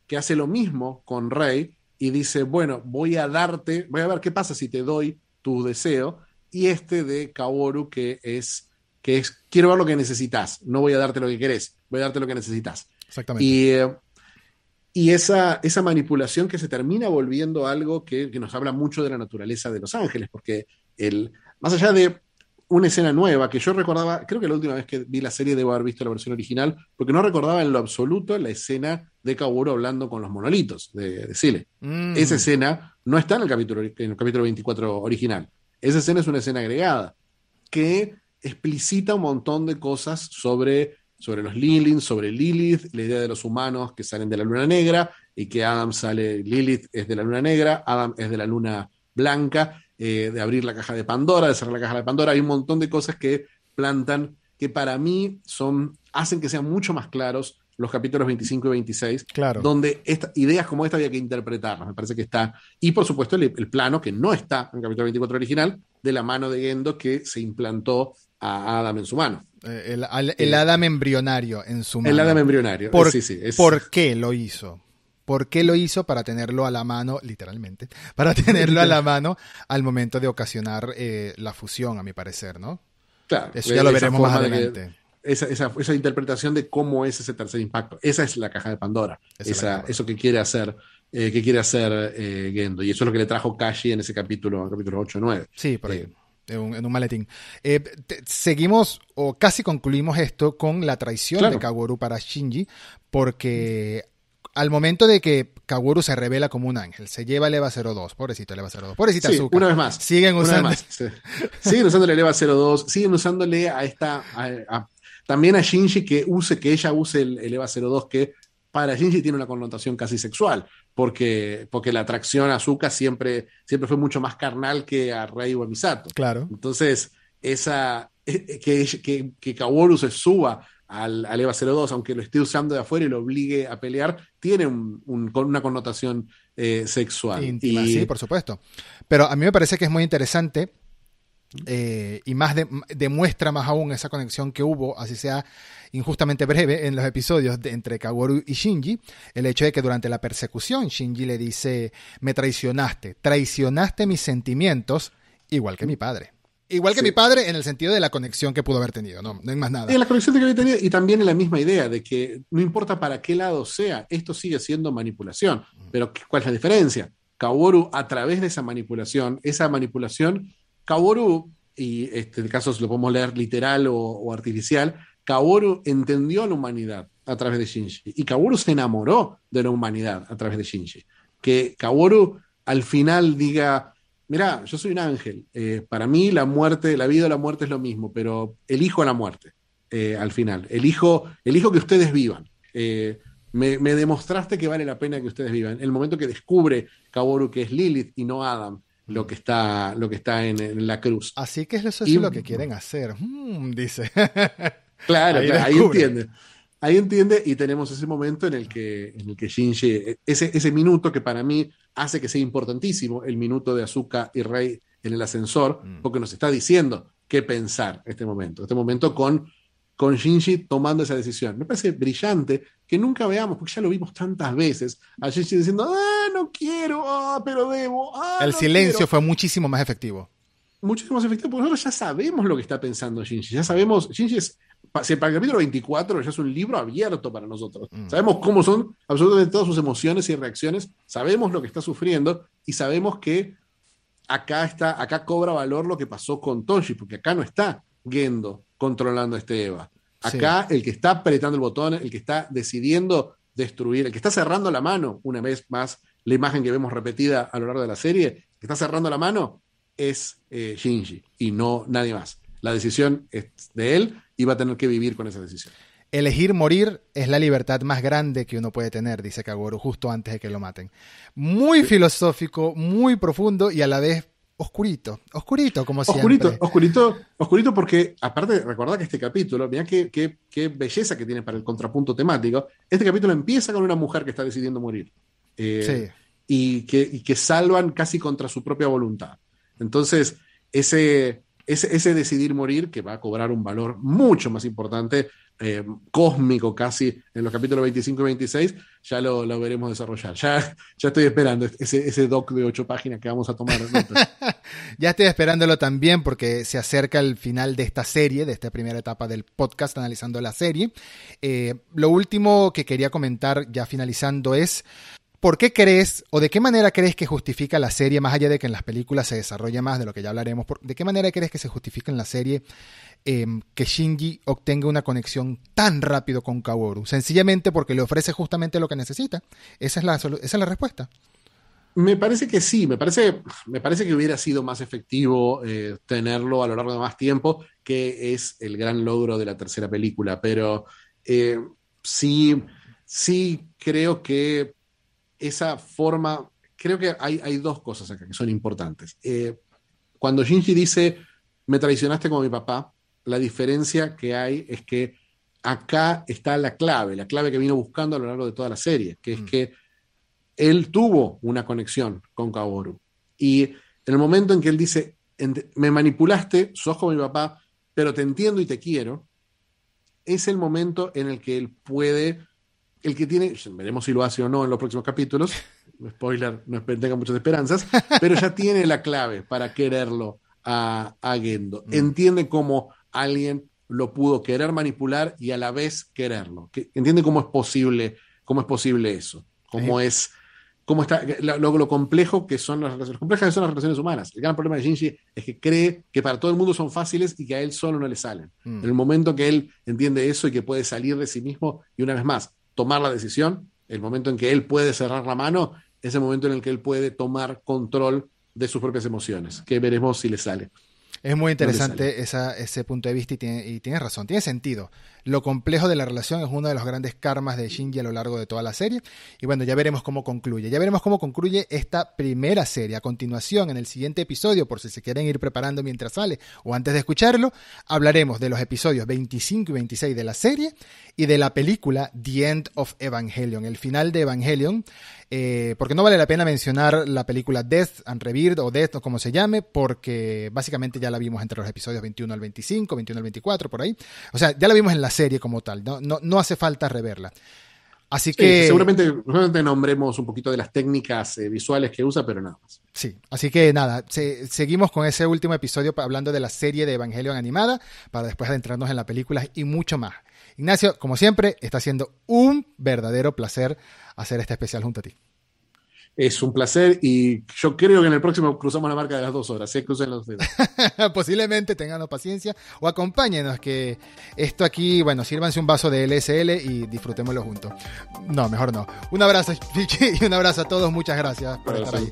que hace lo mismo con Rey y dice: Bueno, voy a darte, voy a ver qué pasa si te doy tu deseo. Y este de Kaoru, que es. que es quiero ver lo que necesitas, no voy a darte lo que querés, voy a darte lo que necesitas. Exactamente. Y. Eh, y esa, esa manipulación que se termina volviendo algo que, nos habla mucho de la naturaleza de Los Ángeles, porque el, más allá de una escena nueva que yo recordaba, creo que la última vez que vi la serie debo haber visto la versión original, porque no recordaba en lo absoluto la escena de Kaworu hablando con los monolitos de, de Sile. Mm. Esa escena no está en el, capítulo, en el capítulo 24 original. Esa escena es una escena agregada que explicita un montón de cosas sobre sobre los Lilith, sobre Lilith, la idea de los humanos que salen de la luna negra y que Adam sale, Lilith es de la luna negra, Adam es de la luna blanca, eh, de abrir la caja de Pandora, de cerrar la caja de Pandora, hay un montón de cosas que plantan que para mí son, hacen que sean mucho más claros los capítulos 25 y 26, claro. donde ideas como esta había que interpretarlas, me parece que está, y por supuesto el, el, plano que no está en el capítulo 24 original, de la mano de Gendo que se implantó a Adam en su mano. Eh, el, el, Adam embrionario en su mano. El Adam embrionario. ¿Por, sí, sí, ¿Por qué lo hizo? ¿Por qué lo hizo? Para tenerlo a la mano, literalmente, para tenerlo a la mano al momento de ocasionar eh, la fusión, a mi parecer, ¿no? Claro. Eso ya lo veremos más adelante. esa, esa, esa, interpretación de cómo es ese tercer impacto. Esa es la caja de Pandora. Esa, eso que quiere hacer, eh, que quiere hacer Gendo. Y eso es lo que le trajo Kashi en ese capítulo, capítulo 8 9. Sí, por ahí en un, maletín. Eh, seguimos o casi concluimos esto con la traición de Kaworu para Shinji, porque al momento de que Kaworu se revela como un ángel, se lleva el EVA 02, pobrecito el EVA 02, pobrecita sí, Una vez más. Siguen usando. Siguen usándole el EVA 02, siguen usándole a esta. también a Shinji que use, que ella use el, el EVA 02, que para Shinji tiene una connotación casi sexual, porque, porque la atracción a Azuka siempre, siempre fue mucho más carnal que a Rei o a Misato. Claro. Entonces, esa, eh, eh, que, que, que Kaworu se suba al, al, EVA 02, aunque lo esté usando de afuera y lo obligue a pelear, tiene un, una connotación eh, sexual. Íntima, sí, por supuesto. Pero a mí me parece que es muy interesante eh, y más demuestra más aún esa conexión que hubo, así sea injustamente breve, en los episodios entre Kaworu y Shinji, el hecho de que durante la persecución Shinji le dice, me traicionaste, traicionaste mis sentimientos, igual que mi padre. Igual que mi padre en el sentido de la conexión que pudo haber tenido, no, no hay más nada. En la conexión que había tenido y también en la misma idea de que no importa para qué lado sea, esto sigue siendo manipulación. Pero ¿cuál es la diferencia? Kaworu, a través de esa manipulación, esa manipulación, Kaworu, y este, en el caso lo podemos leer literal o, artificial, Kaworu entendió a la humanidad a través de Shinji. Y Kaworu se enamoró de la humanidad a través de Shinji. Que Kaworu al final diga, mira, yo soy un ángel. Eh, para mí la muerte, la vida o la muerte es lo mismo, pero elijo la muerte eh, al final. Elijo, elijo que ustedes vivan. Eh, me, demostraste que vale la pena que ustedes vivan. El momento que descubre Kaworu que es Lilith y no Adam lo que está, lo que está en, la cruz. Así que eso es lo que quieren hacer, mm, dice. claro, ahí, entiende. Ahí entiende y tenemos ese momento en el que, en el que Shinji, ese, ese minuto que para mí hace que sea importantísimo, el minuto de Azuka y Rey en el ascensor, mm. porque nos está diciendo qué pensar este momento, este momento con, con Shinji tomando esa decisión. Me parece brillante que nunca veamos, porque ya lo vimos tantas veces, a Shinji diciendo, ah, no quiero, ah, pero debo. Ah, el silencio fue muchísimo más efectivo. Muchísimo más efectivo, porque nosotros ya sabemos lo que está pensando Shinji, ya sabemos, Shinji es si para el capítulo 24 ya es un libro abierto para nosotros. Mm. Sabemos cómo son absolutamente todas sus emociones y reacciones, sabemos lo que está sufriendo y sabemos que acá está, acá cobra valor lo que pasó con Toshi, porque acá no está Gendo controlando a este Eva. Acá el que está apretando el botón, el que está decidiendo destruir, el que está cerrando la mano, una vez más, la imagen que vemos repetida a lo largo de la serie, el que está cerrando la mano es eh, Shinji y no nadie más. La decisión es de él y va a tener que vivir con esa decisión. Elegir morir es la libertad más grande que uno puede tener, dice Kagoru, justo antes de que lo maten. Muy filosófico, muy profundo y a la vez oscurito, oscurito como oscurito, siempre. Oscurito, oscurito porque, aparte, recordad que este capítulo, mira qué, qué, belleza que tiene para el contrapunto temático, este capítulo empieza con una mujer que está decidiendo morir. Eh, y, que, y que salvan casi contra su propia voluntad. Entonces, ese, ese, decidir morir, que va a cobrar un valor mucho más importante, eh, cósmico casi, en los capítulos 25 y 26, ya lo, veremos desarrollar. Ya, ya estoy esperando ese, ese doc de ocho páginas que vamos a tomar. ya estoy esperándolo también porque se acerca el final de esta serie, de esta primera etapa del podcast analizando la serie. Eh, lo último que quería comentar ya finalizando es ¿Por qué crees o de qué manera crees que justifica la serie, más allá de que en las películas se desarrolla más, de lo que ya hablaremos, ¿de qué manera crees que se justifica en la serie em, que Shinji obtenga una conexión tan rápido con Kaworu? Sencillamente porque le ofrece justamente lo que necesita. Esa es la, esa es la respuesta. Me parece que sí, me parece, me parece que hubiera sido más efectivo eh, tenerlo a lo largo de más tiempo, que es el gran logro de la tercera película, pero eh, sí, sí creo que esa forma, creo que hay, dos cosas acá que son importantes. Eh, cuando Shinji dice, me traicionaste como mi papá, la diferencia que hay es que acá está la clave, la clave que vino buscando a lo largo de toda la serie, que es mm. que él tuvo una conexión con Kaoru. Y en el momento en que él dice, me manipulaste, sos como mi papá, pero te entiendo y te quiero, es el momento en el que él puede el que tiene, veremos si lo hace o no en los próximos capítulos, spoiler, no tenga muchas esperanzas, pero ya tiene la clave para quererlo a, Gendo. Mm. Entiende cómo alguien lo pudo querer manipular y a la vez quererlo. entiende cómo es posible, cómo es posible eso, cómo es, cómo está, lo, complejo que son las relaciones, complejas que son las relaciones humanas. El gran problema de Shinji es que cree que para todo el mundo son fáciles y que a él solo no le salen. Mm. En el momento que él entiende eso y que puede salir de sí mismo, y una vez más, tomar la decisión, el momento en que él puede cerrar la mano, es el momento en el que él puede tomar control de sus propias emociones, que veremos si le sale. Es muy interesante ese punto de vista y, tiene, y tienes razón, tiene sentido. Lo complejo de la relación es uno de los grandes karmas de Shinji a lo largo de toda la serie. Y bueno, ya veremos cómo concluye. Ya veremos cómo concluye esta primera serie. A continuación, en el siguiente episodio, por si se quieren ir preparando mientras sale o antes de escucharlo, hablaremos de los episodios 25 y 26 de la serie y de la película The End of Evangelion, el final de Evangelion. Eh, porque no vale la pena mencionar la película Death and Rebirth o Death o como se llame, porque básicamente ya la vimos entre los episodios 21 al 25, 21 al 24, por ahí. O sea, ya la vimos en la serie como tal, no, no, no hace falta reverla. Así que. seguramente, seguramente, nombremos un poquito de las técnicas eh, visuales que usa, pero nada más. Sí, así que nada, seguimos con ese último episodio hablando de la serie de Evangelion animada, para después adentrarnos en la película y mucho más. Ignacio, como siempre, está siendo un verdadero placer hacer este especial junto a ti. Es un placer y yo creo que en el próximo cruzamos la marca de las dos horas. ¿sí? Crucen los dedos. Posiblemente tengan paciencia o acompáñenos que esto aquí, bueno, sírvanse un vaso de LSL y disfrutémoslo juntos. No, mejor no. Un abrazo, y un abrazo a todos. Muchas gracias por estar ahí.